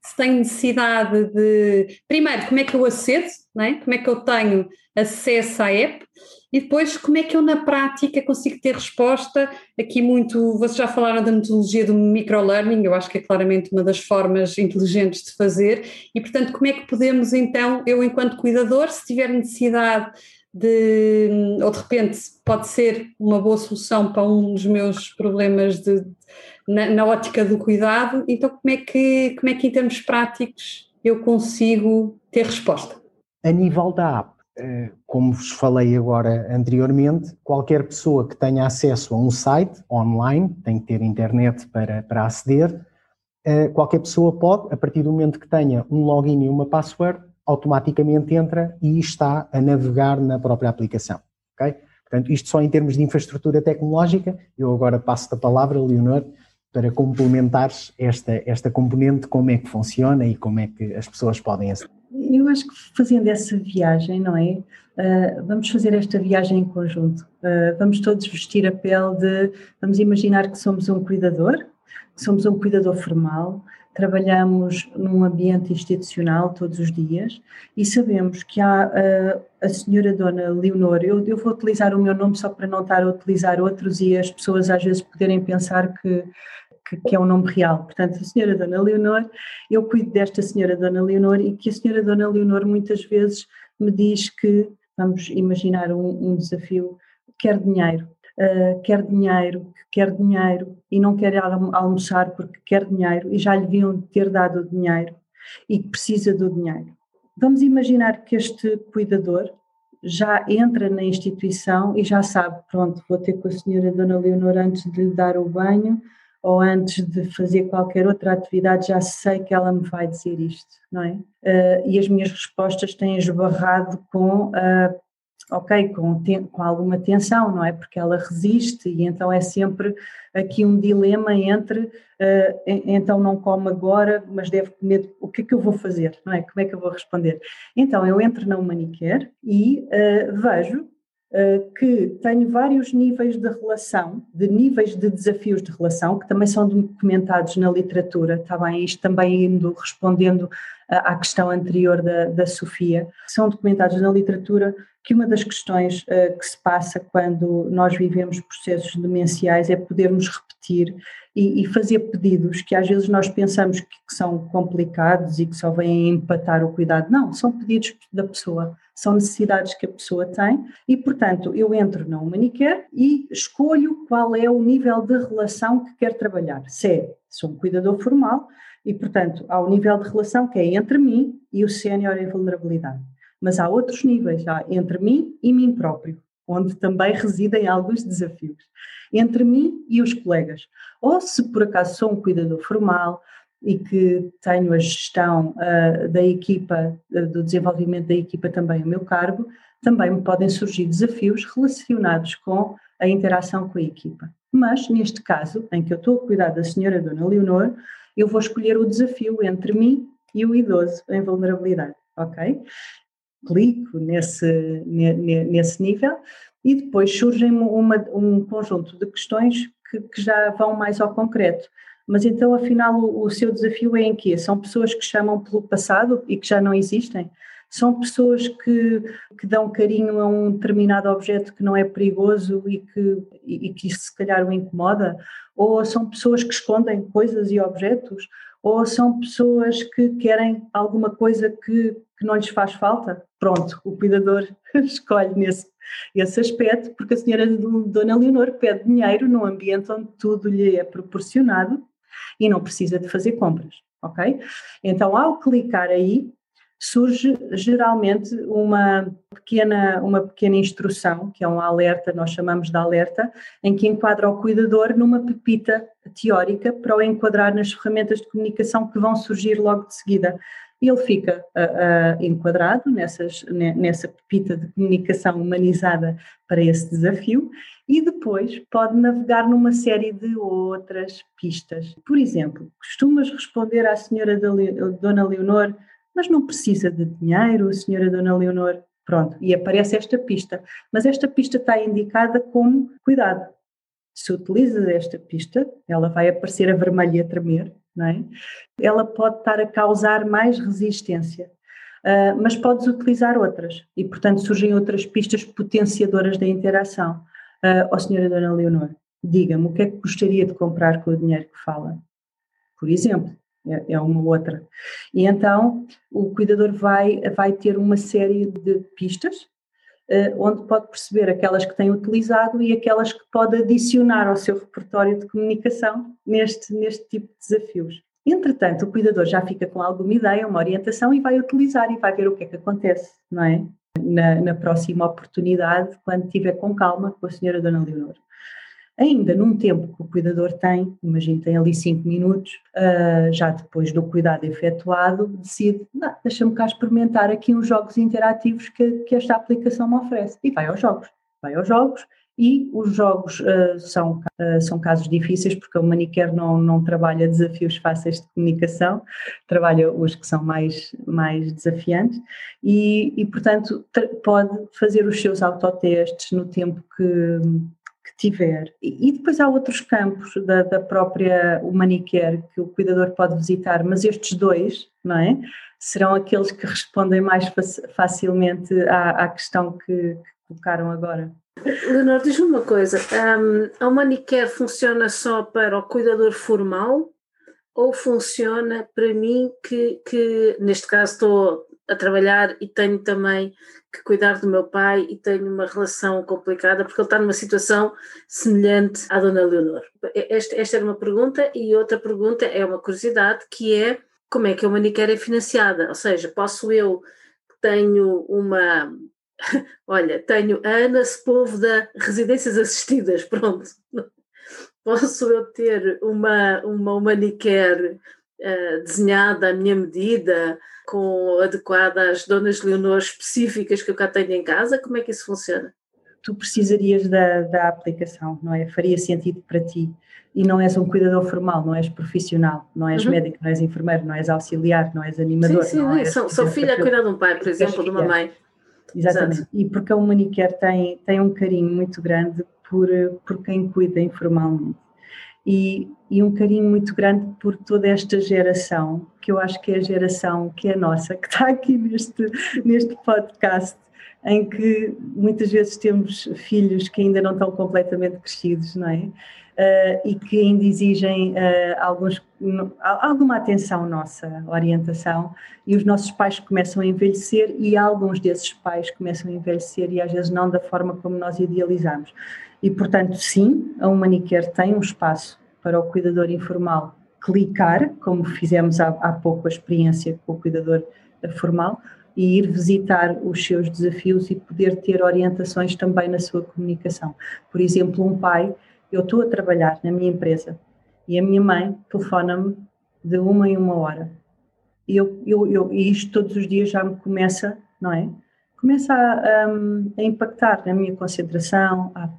se tenho necessidade de, primeiro, como é que eu acedo, não é? como é que eu tenho acesso à app, e depois, como é que eu na prática consigo ter resposta? Aqui muito, vocês já falaram da metodologia do microlearning, eu acho que é claramente uma das formas inteligentes de fazer, e portanto, como é que podemos então, eu enquanto cuidador, se tiver necessidade de, ou de repente pode ser uma boa solução para um dos meus problemas de, na, na ótica do cuidado, então como é que, como é que em termos práticos eu consigo ter resposta? A nível da app, eh, como vos falei agora anteriormente, qualquer pessoa que tenha acesso a um site online, tem que ter internet para, para aceder, eh, qualquer pessoa pode, a partir do momento que tenha um login e uma password, automaticamente entra e está a navegar na própria aplicação. Okay? Portanto, isto só em termos de infraestrutura tecnológica, eu agora passo a palavra, Leonor, para complementares esta, esta componente, como é que funciona e como é que as pessoas podem. Eu acho que fazendo essa viagem, não é? Uh, vamos fazer esta viagem em conjunto. Uh, vamos todos vestir a pele de. Vamos imaginar que somos um cuidador, que somos um cuidador formal, trabalhamos num ambiente institucional todos os dias e sabemos que há uh, a senhora Dona Leonor, eu, eu, vou utilizar o meu nome só para não estar a utilizar outros e as pessoas às vezes poderem pensar que, que, que é um nome real. Portanto, a senhora Dona Leonor, eu cuido desta senhora Dona Leonor e que a senhora Dona Leonor muitas vezes me diz que, vamos imaginar um, um desafio, quer dinheiro uh, quer dinheiro, quer dinheiro e não quer almoçar porque quer dinheiro e já lhe deviam ter dado o dinheiro e precisa do dinheiro. Vamos imaginar que este cuidador já entra na instituição e já sabe, pronto, vou ter com a senhora Dona Leonor antes de lhe dar o banho ou antes de fazer qualquer outra atividade, já sei que ela me vai dizer isto, não é? Uh, e as minhas respostas têm esbarrado com uh, ok, com, com alguma tensão, não é? Porque ela resiste e então é sempre aqui um dilema entre uh, então não come agora, mas deve comer, o que é que eu vou fazer, não é? Como é que eu vou responder? Então eu entro na Humanicare e uh, vejo uh, que tenho vários níveis de relação, de níveis de desafios de relação, que também são documentados na literatura, está bem? Isto também indo respondendo à questão anterior da, da Sofia, são documentados na literatura que uma das questões uh, que se passa quando nós vivemos processos demenciais é podermos repetir e, e fazer pedidos que às vezes nós pensamos que, que, são complicados e que só vêm empatar o cuidado. Não, são pedidos da pessoa, são necessidades que a pessoa tem e, portanto, eu entro na Humanicare e escolho qual é o nível de relação que quero trabalhar. Se é, sou um cuidador formal e, portanto, há o nível de relação que é entre mim e o sénior em vulnerabilidade mas há outros níveis, há entre mim e mim próprio, onde também residem alguns desafios. Entre mim e os colegas. Ou se por acaso sou um cuidador formal e que tenho a gestão uh, da equipa, uh, do desenvolvimento da equipa também a meu cargo, também me podem surgir desafios relacionados com a interação com a equipa. Mas, neste caso, em que eu estou a cuidar da senhora Dona Leonor, eu vou escolher o desafio entre mim e o idoso em vulnerabilidade, ok? clico nesse, nesse nível e depois surgem uma, um conjunto de questões que, que, já vão mais ao concreto. Mas então, afinal, o, o, seu desafio é em quê? São pessoas que chamam pelo passado e que já não existem? São pessoas que, que dão carinho a um determinado objeto que não é perigoso e que, e, que se calhar o incomoda? Ou são pessoas que escondem coisas e objetos? Ou são pessoas que querem alguma coisa que, que não lhes faz falta? Pronto, o cuidador escolhe nesse esse aspecto, porque a senhora Dona Leonor pede dinheiro num ambiente onde tudo lhe é proporcionado e não precisa de fazer compras, ok? Então, ao clicar aí, surge geralmente uma pequena, uma pequena instrução, que é um alerta, nós chamamos de alerta, em que enquadra o cuidador numa pepita teórica para o enquadrar nas ferramentas de comunicação que vão surgir logo de seguida ele fica uh, uh, enquadrado nessas, nessa pepita de comunicação humanizada para esse desafio e depois pode navegar numa série de outras pistas. Por exemplo, costumas responder à senhora Dona Leonor, mas não precisa de dinheiro, senhora Dona Leonor, pronto, e aparece esta pista, mas esta pista está indicada como cuidado. Se utilizas esta pista, ela vai aparecer a vermelha a tremer, não é? Ela pode estar a causar mais resistência, uh, mas podes utilizar outras e, portanto, surgem outras pistas potenciadoras da interação. Uh, oh, senhora Dona Leonor, diga-me o que é que gostaria de comprar com o dinheiro que fala? Por exemplo, é, é uma outra. E então o cuidador vai, vai ter uma série de pistas Uh, onde pode perceber aquelas que tem utilizado e aquelas que pode adicionar ao seu repertório de comunicação neste, neste tipo de desafios. Entretanto, o cuidador já fica com alguma ideia, uma orientação e vai utilizar e vai ver o que é que acontece, não é? Na, na próxima oportunidade, quando estiver com calma com a senhora Dona Leonor ainda num tempo que o cuidador tem, imagino tem ali 5 minutos, uh, já depois do cuidado efetuado, decide, deixa-me cá experimentar aqui uns jogos interativos que, que esta aplicação me oferece. E vai aos jogos, vai aos jogos, e os jogos uh, são, uh, são casos difíceis porque o Manicare não, não trabalha desafios fáceis de comunicação, trabalha os que são mais, mais desafiantes e, e portanto, pode fazer os seus autotestes no tempo que, que tiver. E, depois há outros campos da, da própria Humanicare que o cuidador pode visitar, mas estes dois, não é? Serão aqueles que respondem mais facilmente à, à questão que, que colocaram agora. Leonor, diz-me uma coisa: um, a Humanicare funciona só para o cuidador formal ou funciona para mim que, que neste caso estou a trabalhar e tenho também que cuidar do meu pai e tenho uma relação complicada porque ele está numa situação semelhante à Dona Leonor. Esta, esta era uma pergunta e outra pergunta é uma curiosidade que é como é que a Manicare é financiada? Ou seja, posso eu tenho uma olha, tenho Ana da Residências Assistidas, pronto. Posso eu ter uma, uma Manicare uh, desenhada à minha medida, com adequada às donas Leonor específicas que eu cá tenho em casa? Como é que isso funciona? Tu precisarias da, da aplicação, não é? Faria sentido para ti. E não és um cuidador formal, não és profissional, não és uhum. médico, não és enfermeiro, não és auxiliar, não és animador. Sim, sim, não és, sou, sou filha a cuidar de um pai, por exemplo, de uma mãe. Exatamente. Exato. E porque a Humanicare tem, tem um carinho muito grande por, por quem cuida informalmente e, e, um carinho muito grande por toda esta geração, que eu acho que é a geração que é nossa, que está aqui neste, neste podcast, em que muitas vezes temos filhos que ainda não estão completamente crescidos, não é? Uh, e que ainda exigem uh, alguns, alguma atenção nossa, orientação, e os nossos pais começam a envelhecer e alguns desses pais começam a envelhecer e às vezes não da forma como nós idealizamos. E, portanto, sim, a Humanicare tem um espaço para o cuidador informal clicar, como fizemos há, há pouco a experiência com o cuidador formal, e ir visitar os seus desafios e poder ter orientações também na sua comunicação. Por exemplo, um pai, eu estou a trabalhar na minha empresa e a minha mãe telefona-me de uma em uma hora. E, eu, eu, eu, isto todos os dias já me começa, não é? Começa a, a, a impactar na minha concentração. Ah,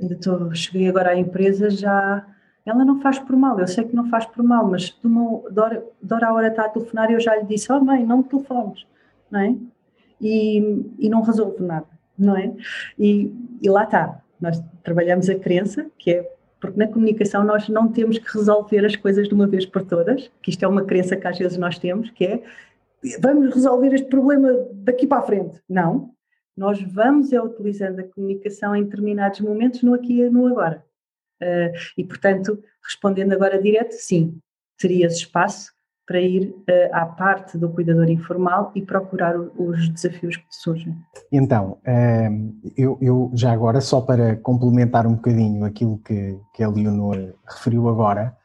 ainda estou, cheguei agora à empresa, já ela não faz por mal, eu sei que não faz por mal, mas de, uma, de, hora, a hora está a telefonar e eu já lhe disse, oh mãe, não me telefones, não é? E, e não resolve nada, não é? E, e lá está, nós trabalhamos a crença, que é porque na comunicação nós não temos que resolver as coisas de uma vez por todas, que isto é uma crença que às vezes nós temos, que é vamos resolver este problema daqui para a frente. Não, nós vamos é utilizando a comunicação em determinados momentos, no aqui e no agora. Uh, e, portanto, respondendo agora direto, sim, terias espaço para ir uh, à parte do cuidador informal e procurar os desafios que te surgem. Então, uh, eu, eu, já agora, só para complementar um bocadinho aquilo que, que a Leonor referiu agora,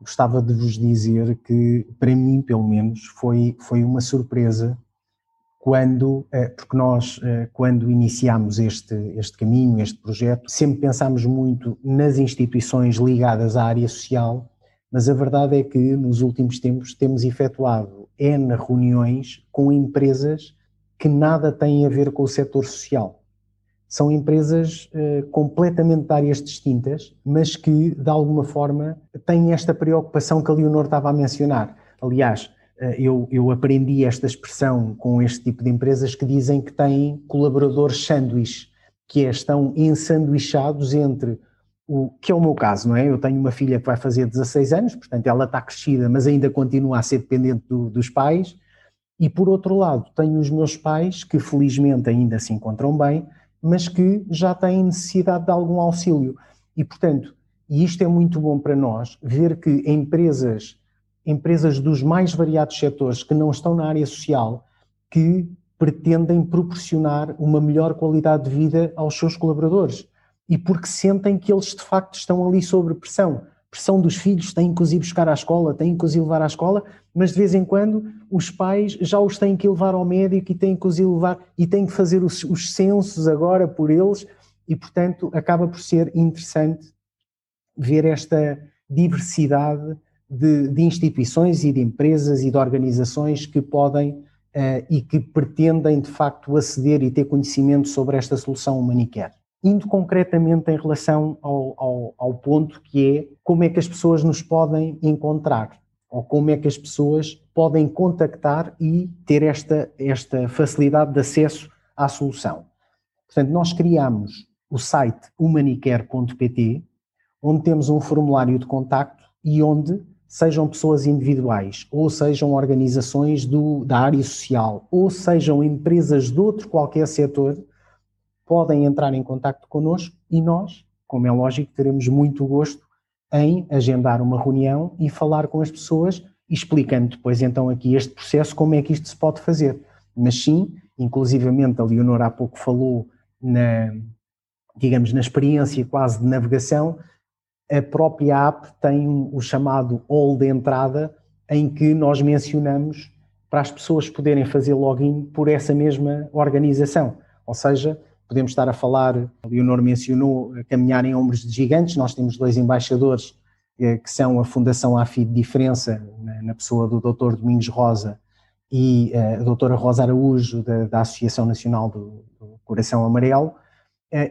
gostava de vos dizer que, para mim, pelo menos, foi, foi uma surpresa quando, eh, porque nós, eh, quando iniciámos este, este caminho, este projeto, sempre pensámos muito nas instituições ligadas à área social, mas a verdade é que nos últimos tempos temos efetuado N reuniões com empresas que nada têm a ver com o setor social. São empresas uh, completamente de áreas distintas, mas que, de alguma forma, têm esta preocupação que a Leonor estava a mencionar. Aliás, eh, eu, eu, aprendi esta expressão com este tipo de empresas que dizem que têm colaboradores sanduíche, que é, estão ensanduichados entre o que é o meu caso, não é? Eu tenho uma filha que vai fazer 16 anos, portanto ela está crescida, mas ainda continua a ser dependente do, dos pais, e por outro lado tenho os meus pais que felizmente ainda se encontram bem, mas que já têm necessidade de algum auxílio. E portanto, e isto é muito bom para nós, ver que empresas empresas dos mais variados setores que não estão na área social, que pretendem proporcionar uma melhor qualidade de vida aos seus colaboradores e porque sentem que eles de facto estão ali sob pressão. Pressão dos filhos, têm que os ir buscar à escola, têm que os ir levar à escola, mas de vez em quando os pais já os têm que levar ao médico e têm que os ir levar e têm que fazer os, os censos agora por eles e, portanto, acaba por ser interessante ver esta diversidade de, de, instituições e de empresas e de organizações que podem uh, e que pretendem de facto aceder e ter conhecimento sobre esta solução Humanicare. Indo concretamente em relação ao, ao, ao ponto que é como é que as pessoas nos podem encontrar ou como é que as pessoas podem contactar e ter esta, esta facilidade de acesso à solução. Portanto, nós criamos o site humanicare.pt, onde temos um formulário de contacto e onde sejam pessoas individuais, ou sejam organizações do, da área social, ou sejam empresas de outro qualquer setor, podem entrar em contato connosco e nós, como é lógico, teremos muito gosto em agendar uma reunião e falar com as pessoas, explicando depois então aqui este processo, como é que isto se pode fazer. Mas sim, inclusivamente a Leonora há pouco falou na, digamos, na experiência quase de navegação, a própria app tem o chamado hall de entrada, em que nós mencionamos para as pessoas poderem fazer login por essa mesma organização. Ou seja, podemos estar a falar, a Leonor mencionou, a caminhar em ombros de gigantes, nós temos dois embaixadores eh, que são a Fundação AFI de Diferença, na pessoa do Dr. Domingos Rosa e eh, a doutora Rosa Araújo, da, da Associação Nacional do, Coração Amarelo,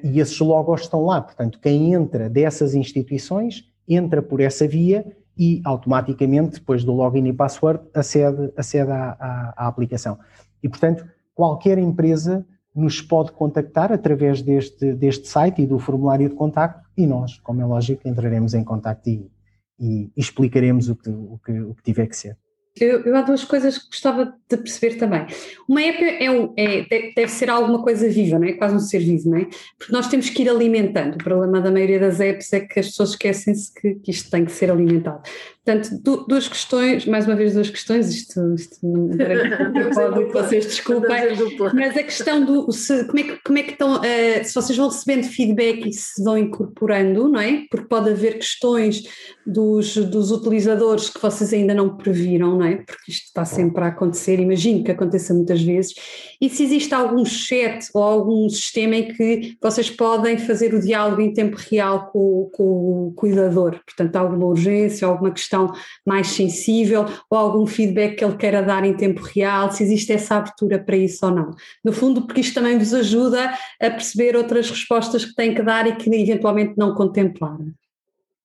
e esses logos estão lá. Portanto, quem entra dessas instituições entra por essa via e automaticamente, depois do login e password, acede, acede à, à, à aplicação. E, portanto, qualquer empresa nos pode contactar através deste, deste site e do formulário de contacto e nós, como é lógico, entraremos em contacto e, e explicaremos o que, o, que, o que tiver que ser. Eu, eu, há duas coisas que gostava de perceber também. Uma app é, um, é deve, ser alguma coisa viva, não é? quase um ser vivo, não é? Porque nós temos que ir alimentando. O problema da maioria das apps é que as pessoas esquecem-se que, que, isto tem que ser alimentado. Portanto, duas questões, mais uma vez duas questões, isto, isto não pode que vocês desculpem, mas a questão do se, como, é que, como é que estão, uh, se vocês vão recebendo feedback e se vão incorporando, não é? Porque pode haver questões dos, dos utilizadores que vocês ainda não previram, não é? Porque isto está sempre a acontecer, imagino que aconteça muitas vezes. E se existe algum chat ou algum sistema em que vocês podem fazer o diálogo em tempo real com, com o cuidador, portanto, alguma urgência, alguma questão mais sensível ou algum feedback que ele queira dar em tempo real, se existe essa abertura para isso ou não. No fundo, porque isto também vos ajuda a perceber outras respostas que têm que dar e que eventualmente não contemplaram.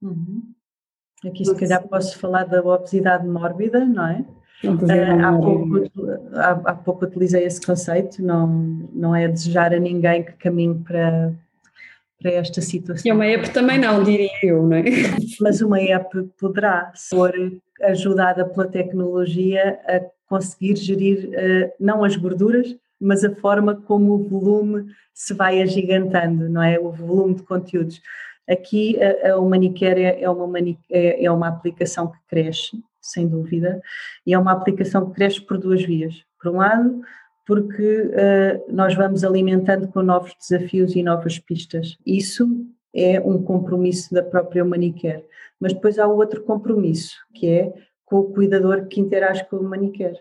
Uhum. Aqui, se calhar, posso falar da obesidade mórbida, não é? Uh, há, pouco, há, há, pouco utilizei esse conceito, não, não é desejar a ninguém que caminhe para, para esta situação. E uma app também não, diria eu, não é? Mas uma app poderá ser ajudada pela tecnologia a conseguir gerir uh, não as gorduras, mas a forma como o volume se vai agigantando, não é? O volume de conteúdos. Aqui a, a é, é uma, é, é uma aplicação que cresce, sem dúvida, e é uma aplicação que cresce por duas vias. Por um lado, porque uh, nós vamos alimentando com novos desafios e novas pistas. Isso é um compromisso da própria Manicare. Mas depois há outro compromisso, que é com o cuidador que interage com o Manicare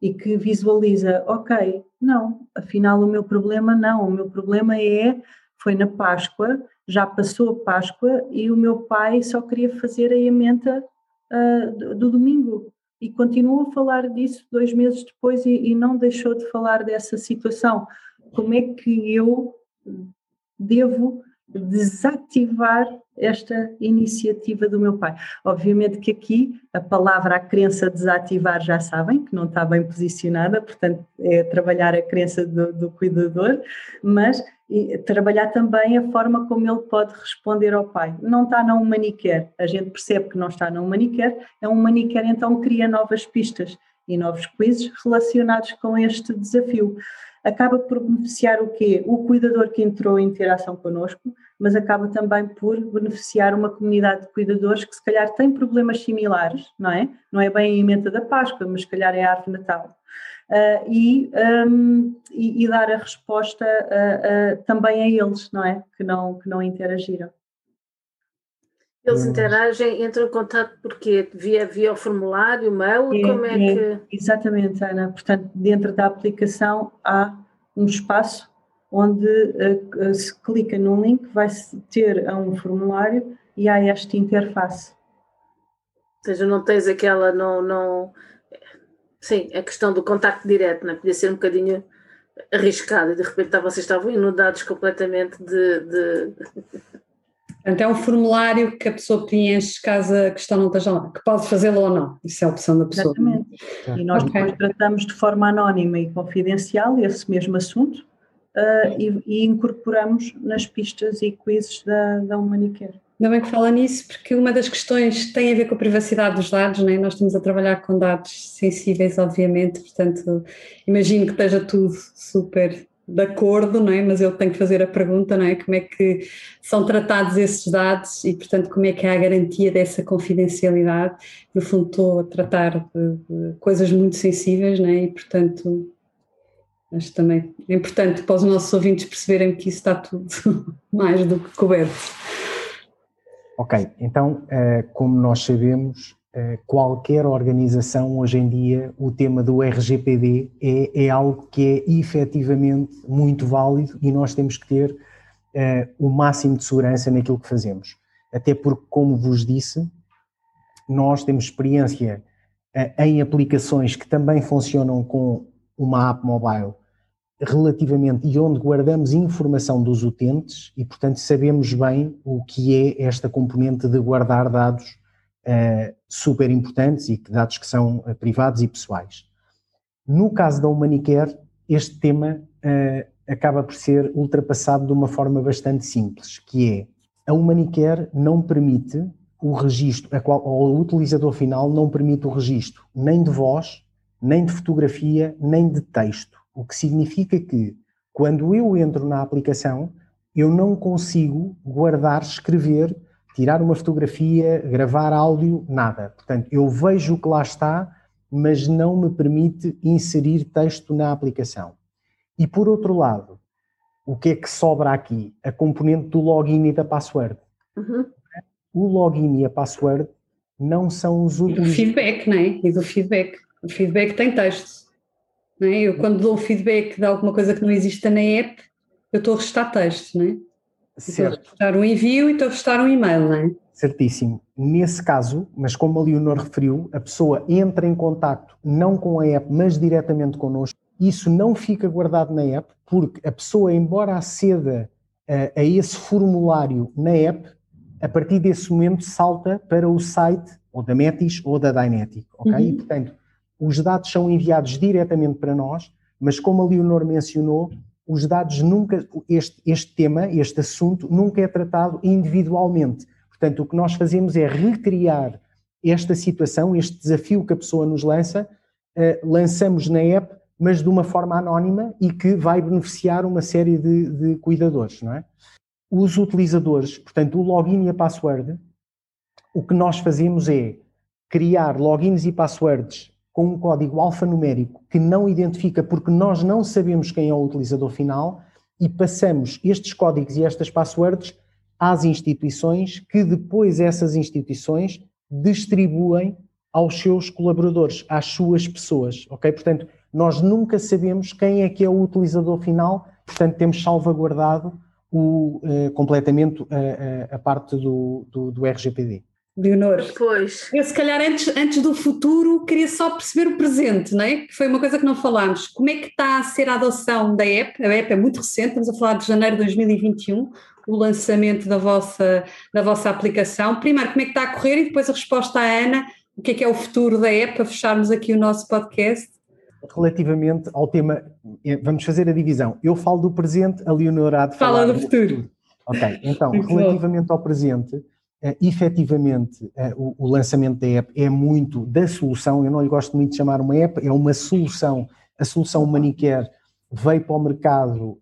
e que visualiza, ok, não, afinal o meu problema não, o meu problema é, foi na Páscoa, já passou a Páscoa e o meu pai só queria fazer a emenda uh, do, do domingo e continuou a falar disso dois meses depois e, e não deixou de falar dessa situação. Como é que eu devo desativar esta iniciativa do meu pai. Obviamente que aqui a palavra, a crença desativar, já sabem que não está bem posicionada, portanto é trabalhar a crença do, do cuidador, mas trabalhar também a forma como ele pode responder ao pai. Não está num maniquer, a gente percebe que não está num maniquer, é um maniquer então cria novas pistas e novos quizzes relacionados com este desafio acaba por beneficiar o quê? O cuidador que entrou em interação connosco, mas acaba também por beneficiar uma comunidade de cuidadores que se calhar tem problemas similares, não é? Não é bem a emenda da Páscoa, mas se calhar é a árvore natal. Uh, e, um, e, e, dar a resposta uh, uh, também a eles, não é? Que não, que não interagiram. Eles interagem, entram em contato porque via, via o formulário, mail, é, como é, é, que... Exatamente, Ana. Portanto, dentro da aplicação há um espaço onde uh, se clica num link, vai ter um formulário e há esta interface. Ou seja, não tens aquela, não, não... Sim, a questão do contacto direto, não é? Podia ser um bocadinho arriscado e de repente tá, vocês estavam inundados completamente de... de... Portanto, é um formulário que a pessoa preenche caso a questão não esteja lá, que pode fazê-lo ou não, isso é a opção da pessoa. Exatamente. E nós okay. depois tratamos de forma anónima e confidencial esse mesmo assunto, uh, e, e, incorporamos nas pistas e quizzes da, da Humanicare. Ainda bem que fala nisso, porque uma das questões tem a ver com a privacidade dos dados, né? nós estamos a trabalhar com dados sensíveis, obviamente, portanto, imagino que esteja tudo super de acordo, não é? mas eu tenho que fazer a pergunta, não é? Como é que são tratados esses dados e, portanto, como é que há a garantia dessa confidencialidade? No fundo, estou a tratar de, de coisas muito sensíveis, não é? E, portanto, acho também é importante para os nossos ouvintes perceberem que isso está tudo mais do que coberto. Ok, então, eh, como nós sabemos, qualquer organização hoje em dia, o tema do RGPD é, é algo que é efetivamente muito válido e nós temos que ter uh, o máximo de segurança naquilo que fazemos. Até porque, como vos disse, nós temos experiência uh, em aplicações que também funcionam com uma app mobile relativamente e onde guardamos informação dos utentes e, portanto, sabemos bem o que é esta componente de guardar dados uh, super importantes e dados que são uh, privados e pessoais. No caso da Humanicare, este tema uh, acaba por ser ultrapassado de uma forma bastante simples, que é a Humanicare não permite o registro, a qual, o utilizador final não permite o registro nem de voz, nem de fotografia, nem de texto. O que significa que quando eu entro na aplicação, eu não consigo guardar, escrever tirar uma fotografia, gravar áudio, nada. Portanto, eu vejo o que lá está, mas não me permite inserir texto na aplicação. E por outro lado, o que é que sobra aqui? A componente do login e da password. Uhum. O login e a password não são os últimos. E do feedback, não é? E do feedback. O feedback tem texto. Não é? Eu, quando dou feedback de alguma coisa que não existe na app, eu estou a restar texto, não é? Certo. Estou a restar um envio e estou a restar um e-mail, não é? Certíssimo. Nesse caso, mas como a Leonor referiu, a pessoa entra em contato não com a app, mas diretamente connosco. Isso não fica guardado na app, porque a pessoa, embora aceda a, a esse formulário na app, a partir desse momento salta para o site ou da Metis ou da Dynetic, ok? Uhum. E, portanto, os dados são enviados diretamente para nós, mas como a Leonor mencionou, os dados nunca, este, este tema, este assunto, nunca é tratado individualmente. Portanto, o que nós fazemos é recriar esta situação, este desafio que a pessoa nos lança, uh, lançamos na app, mas de uma forma anónima e que vai beneficiar uma série de, de cuidadores, não é? Os utilizadores, portanto, o login e a password, o que nós fazemos é criar logins e passwords com um código alfanumérico que não identifica porque nós não sabemos quem é o utilizador final e passamos estes códigos e estas passwords às instituições que depois essas instituições distribuem aos seus colaboradores, às suas pessoas, ok? Portanto, nós nunca sabemos quem é que é o utilizador final, portanto temos salvaguardado o, uh, completamente uh, a parte do, do, do RGPD. Leonor. Pois. Eu, se calhar, antes, antes do futuro, queria só perceber o presente, não é? Que foi uma coisa que não falámos. Como é que está a ser a adoção da app? A app é muito recente, estamos a falar de janeiro de 2021, o lançamento da vossa, da vossa aplicação. Primeiro, como é que está a correr? E depois a resposta à Ana, o que é que é o futuro da app, para fecharmos aqui o nosso podcast. Relativamente ao tema, eh, vamos fazer a divisão. Eu falo do presente, a Leonor há de Fala falar do futuro. futuro. Ok, então, relativamente ao presente uh, efetivamente uh, o, o, lançamento da app é muito da solução, eu não lhe gosto muito de chamar uma app, é uma solução, a solução Manicare veio para o mercado uh,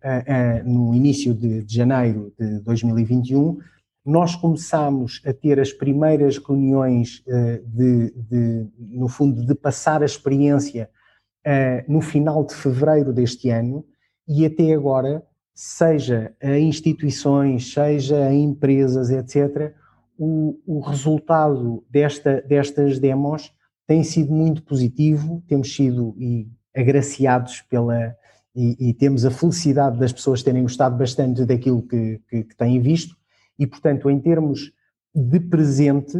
no início de, de, janeiro de 2021, nós começámos a ter as primeiras reuniões de, de, no fundo, de passar a experiência no final de fevereiro deste ano. E até agora, seja a instituições, seja a empresas, etc., o, o resultado desta, destas demos tem sido muito positivo, temos sido e, agraciados pela e, e, temos a felicidade das pessoas terem gostado bastante daquilo que, que, que têm visto. E, portanto, em termos de presente,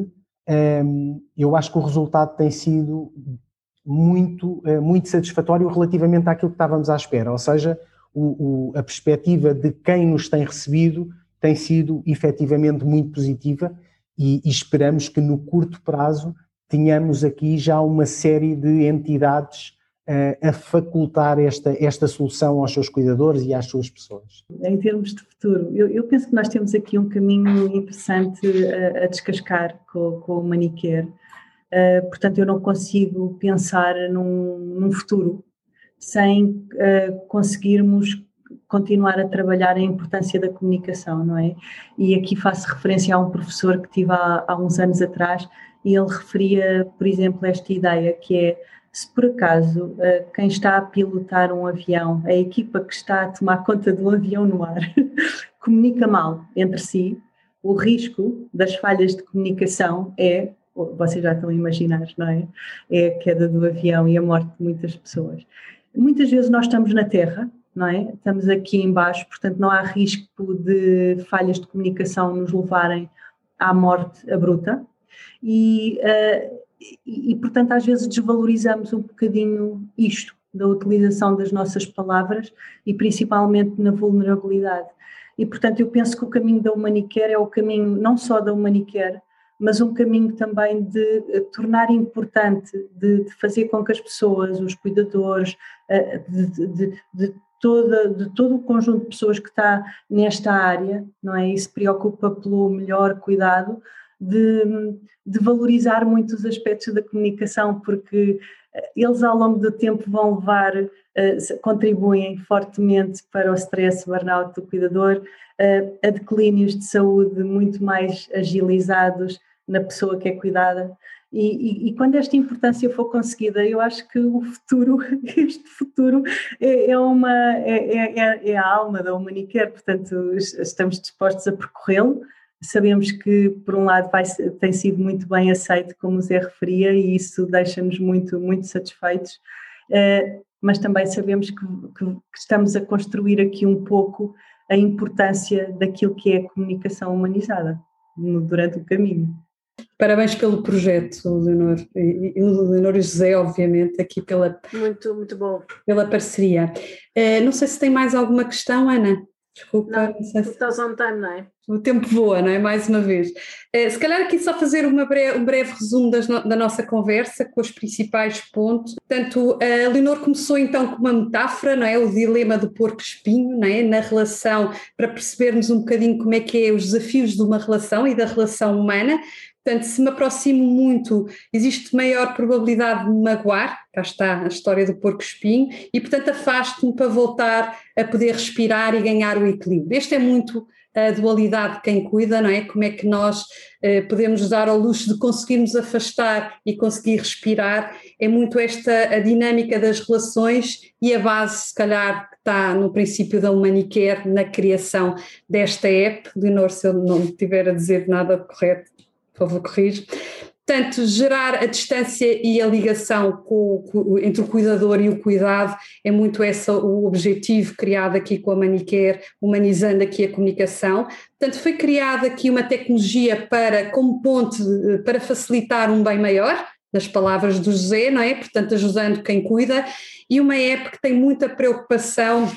um, eu acho que o resultado tem sido muito, uh, muito satisfatório relativamente àquilo que estávamos à espera, ou seja, o, o, a perspectiva de quem nos tem recebido tem sido efetivamente muito positiva e, e esperamos que no curto prazo tenhamos aqui já uma série de entidades a facultar esta, esta solução aos seus cuidadores e às suas pessoas? Em termos de futuro, eu, eu penso que nós temos aqui um caminho interessante a, a descascar com, com o Manicare. Uh, portanto, eu não consigo pensar num, num futuro sem uh, conseguirmos continuar a trabalhar a importância da comunicação, não é? E aqui faço referência a um professor que tive há, há uns anos atrás e ele referia, por exemplo, esta ideia que é se por acaso eh, quem está a pilotar um avião, a equipa que está a tomar conta do avião no ar, comunica mal entre si, o risco das falhas de comunicação é, vocês já estão a imaginar, não é? É a queda do avião e a morte de muitas pessoas. Muitas vezes nós estamos na Terra, não é? Estamos aqui embaixo, portanto não há risco de falhas de comunicação nos levarem à morte abrupta. E uh, e, e, portanto, às vezes desvalorizamos um bocadinho isto, da utilização das nossas palavras e principalmente na vulnerabilidade. E, portanto, eu penso que o caminho da Humanicare é o caminho não só da Humanicare, mas um caminho também de uh, tornar importante, de, de, fazer com que as pessoas, os cuidadores, uh, de, de, de, toda, de todo o conjunto de pessoas que está nesta área, não é? E se preocupa pelo melhor cuidado, de, de valorizar muitos aspectos da comunicação, porque eh, eles ao longo do tempo vão levar, uh, contribuem fortemente para o stress, burnout do cuidador, uh, a declínios de saúde muito mais agilizados na pessoa que é cuidada. E, e, e, quando esta importância for conseguida, eu acho que o futuro, este futuro, é, é uma, é, é, é a alma da Humanicare, portanto, estamos dispostos a percorrê-lo Sabemos que, por um lado, vai, tem sido muito bem aceito, como o Zé referia, e isso deixa-nos muito, muito satisfeitos, uh, mas também sabemos que, que, que, estamos a construir aqui um pouco a importância daquilo que é a comunicação humanizada no, durante o caminho. Parabéns pelo projeto, Leonor, e, o Leonor e José, obviamente, aqui pela, muito, muito bom. pela parceria. Uh, não sei se tem mais alguma questão, Ana. Desculpa, não, não sei se... estás on time, não é? O tempo voa, não é? Mais uma vez. Eh, se calhar aqui só fazer breve, um breve resumo no, da nossa conversa com os principais pontos. Portanto, a Leonor começou então com uma metáfora, não é? O dilema do porco-espinho, não é? Na relação, para percebermos um bocadinho como é que é os desafios de uma relação e da relação humana. Portanto, se me aproximo muito, existe maior probabilidade de me magoar, cá está a história do porco-espinho, e portanto afasto-me para voltar a poder respirar e ganhar o equilíbrio. Este é muito a dualidade de quem cuida, não é? Como é que nós eh, podemos dar ao luxo de conseguirmos afastar e conseguir respirar? É muito esta a dinâmica das relações e a base, se calhar, que está no princípio da Humanicare, na criação desta app. Leonor, se eu não tiver a dizer nada correto, por favor, corrija. Portanto, gerar a distância e a ligação com, entre o cuidador e o cuidado é muito esse o objetivo criado aqui com a Manicare, humanizando aqui a comunicação. Portanto, foi criada aqui uma tecnologia para, como ponte, para facilitar um bem maior, nas palavras do José, não é? Portanto, ajudando quem cuida, e uma app que tem muita preocupação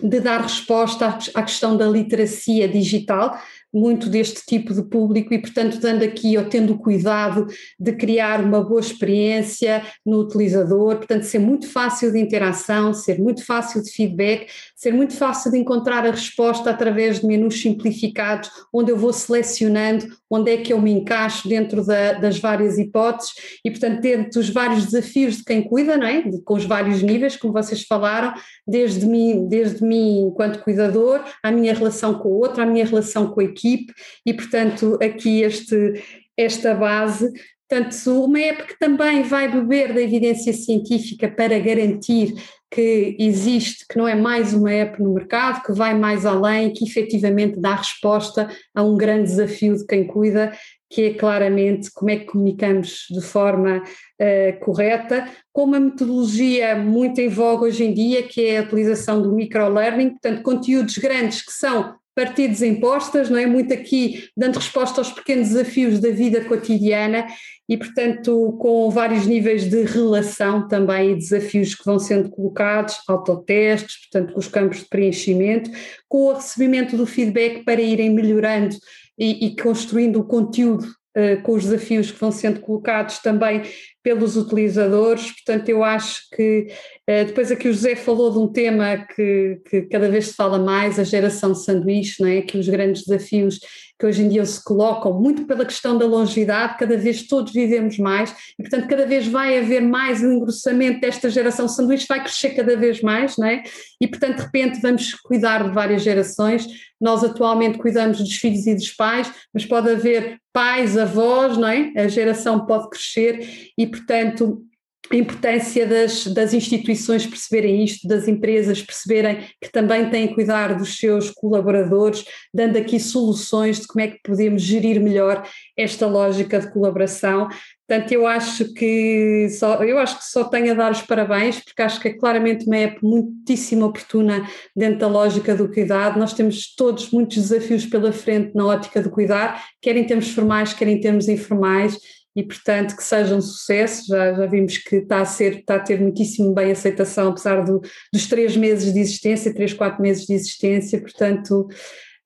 de dar resposta à questão da literacia digital, muito deste tipo de público e, portanto, dando aqui ou tendo cuidado de criar uma boa experiência no utilizador, portanto, ser muito fácil de interação, ser muito fácil de feedback, ser muito fácil de encontrar a resposta através de menus simplificados, onde eu vou selecionando onde é que eu me encaixo dentro da, das várias hipóteses e, portanto, dentro dos vários desafios de quem cuida, não é? De, com os vários níveis, como vocês falaram, desde mim, desde mim enquanto cuidador, a minha relação com o outro, a minha relação com a equipe e, portanto, aqui este, esta base. Portanto, uma app que também vai beber da evidência científica para garantir que existe, que não é mais uma app no mercado, que vai mais além, que efetivamente dá resposta a um grande desafio de quem cuida, que é claramente como é que comunicamos de forma uh, correta, com uma metodologia muito em voga hoje em dia, que é a utilização do microlearning, portanto, conteúdos grandes que são partidos em postas, não é? Muito aqui dando resposta aos pequenos desafios da vida cotidiana e, portanto, com vários níveis de relação também e desafios que vão sendo colocados, autotestes, portanto, com os campos de preenchimento, com o recebimento do feedback para irem melhorando e, e construindo o conteúdo uh, com os desafios que vão sendo colocados também pelos utilizadores, portanto eu acho que eh, depois aqui o José falou de um tema que, que cada vez se fala mais, a geração sanduíche, não é? que os grandes desafios que hoje em dia se colocam, muito pela questão da longevidade, cada vez todos vivemos mais e portanto cada vez vai haver mais engrossamento desta geração de sanduíche, vai crescer cada vez mais, não é? E portanto de repente vamos cuidar de várias gerações, nós atualmente cuidamos dos filhos e dos pais, mas pode haver pais, avós, não é? A geração pode crescer e, portanto, a importância das, das instituições perceberem isto, das empresas perceberem que também têm que cuidar dos seus colaboradores, dando aqui soluções de como é que podemos gerir melhor esta lógica de colaboração. Portanto, eu acho que só, eu acho que só tenho a dar os parabéns, porque acho que é claramente uma app muitíssimo oportuna dentro da lógica do cuidado. Nós temos todos muitos desafios pela frente na ótica do cuidar, quer em termos formais, quer em termos informais, e portanto que seja um sucesso. Já, já vimos que está a, ser, está a ter muitíssimo bem aceitação, apesar do, dos três meses de existência, três, quatro meses de existência, portanto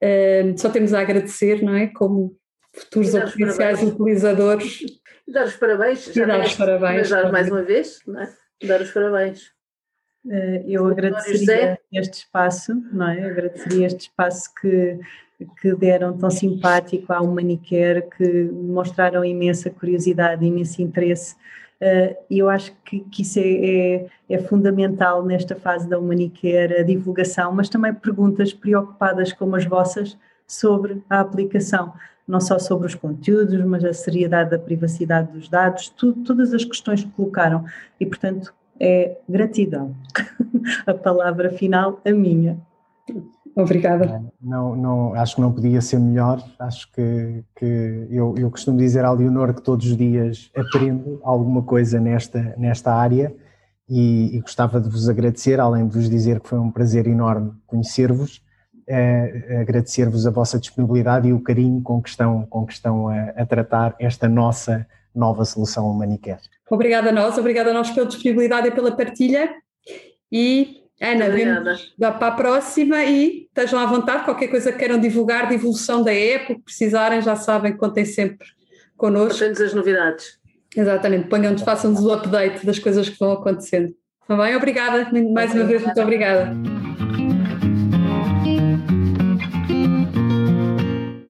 uh, só temos a agradecer, não é? Como futuros ou potenciais utilizadores Dar os parabéns. Já dar os parabéns. Dar mais uma vez, não é? Dar os parabéns. Eh, eu agradeceria este espaço, não é? Agradeceria este espaço que, que deram tão simpático à Humanicare, que mostraram imensa curiosidade, imenso interesse. Eh, e eu acho que, que isso é, é, é, fundamental nesta fase da Humanicare, a divulgação, mas também perguntas preocupadas como as vossas sobre a aplicação não só sobre os conteúdos, mas a seriedade da privacidade dos dados, tu, todas as questões que colocaram. E, portanto, é gratidão. a palavra final, a minha. Obrigada. Não, não, acho que não podia ser melhor. Acho que, que eu, eu costumo dizer à Leonor que todos os dias aprendo alguma coisa nesta, nesta área e, e gostava de vos agradecer, além de vos dizer que foi um prazer enorme conhecer-vos é, agradecer-vos a vossa disponibilidade e o carinho com que estão, com que estão a, a tratar esta nossa nova solução Humanicare. Obrigada a nós, obrigada a nós pela disponibilidade e pela partilha e Ana, vemos para a próxima e estejam à vontade, qualquer coisa que queiram divulgar, divulgação da época, que precisarem, já sabem, contem sempre connosco. Contem-nos as novidades. Exatamente, ponham-nos, façam-nos o update das coisas que vão acontecendo. Está bem? Obrigada, mais uma vez, muito obrigada.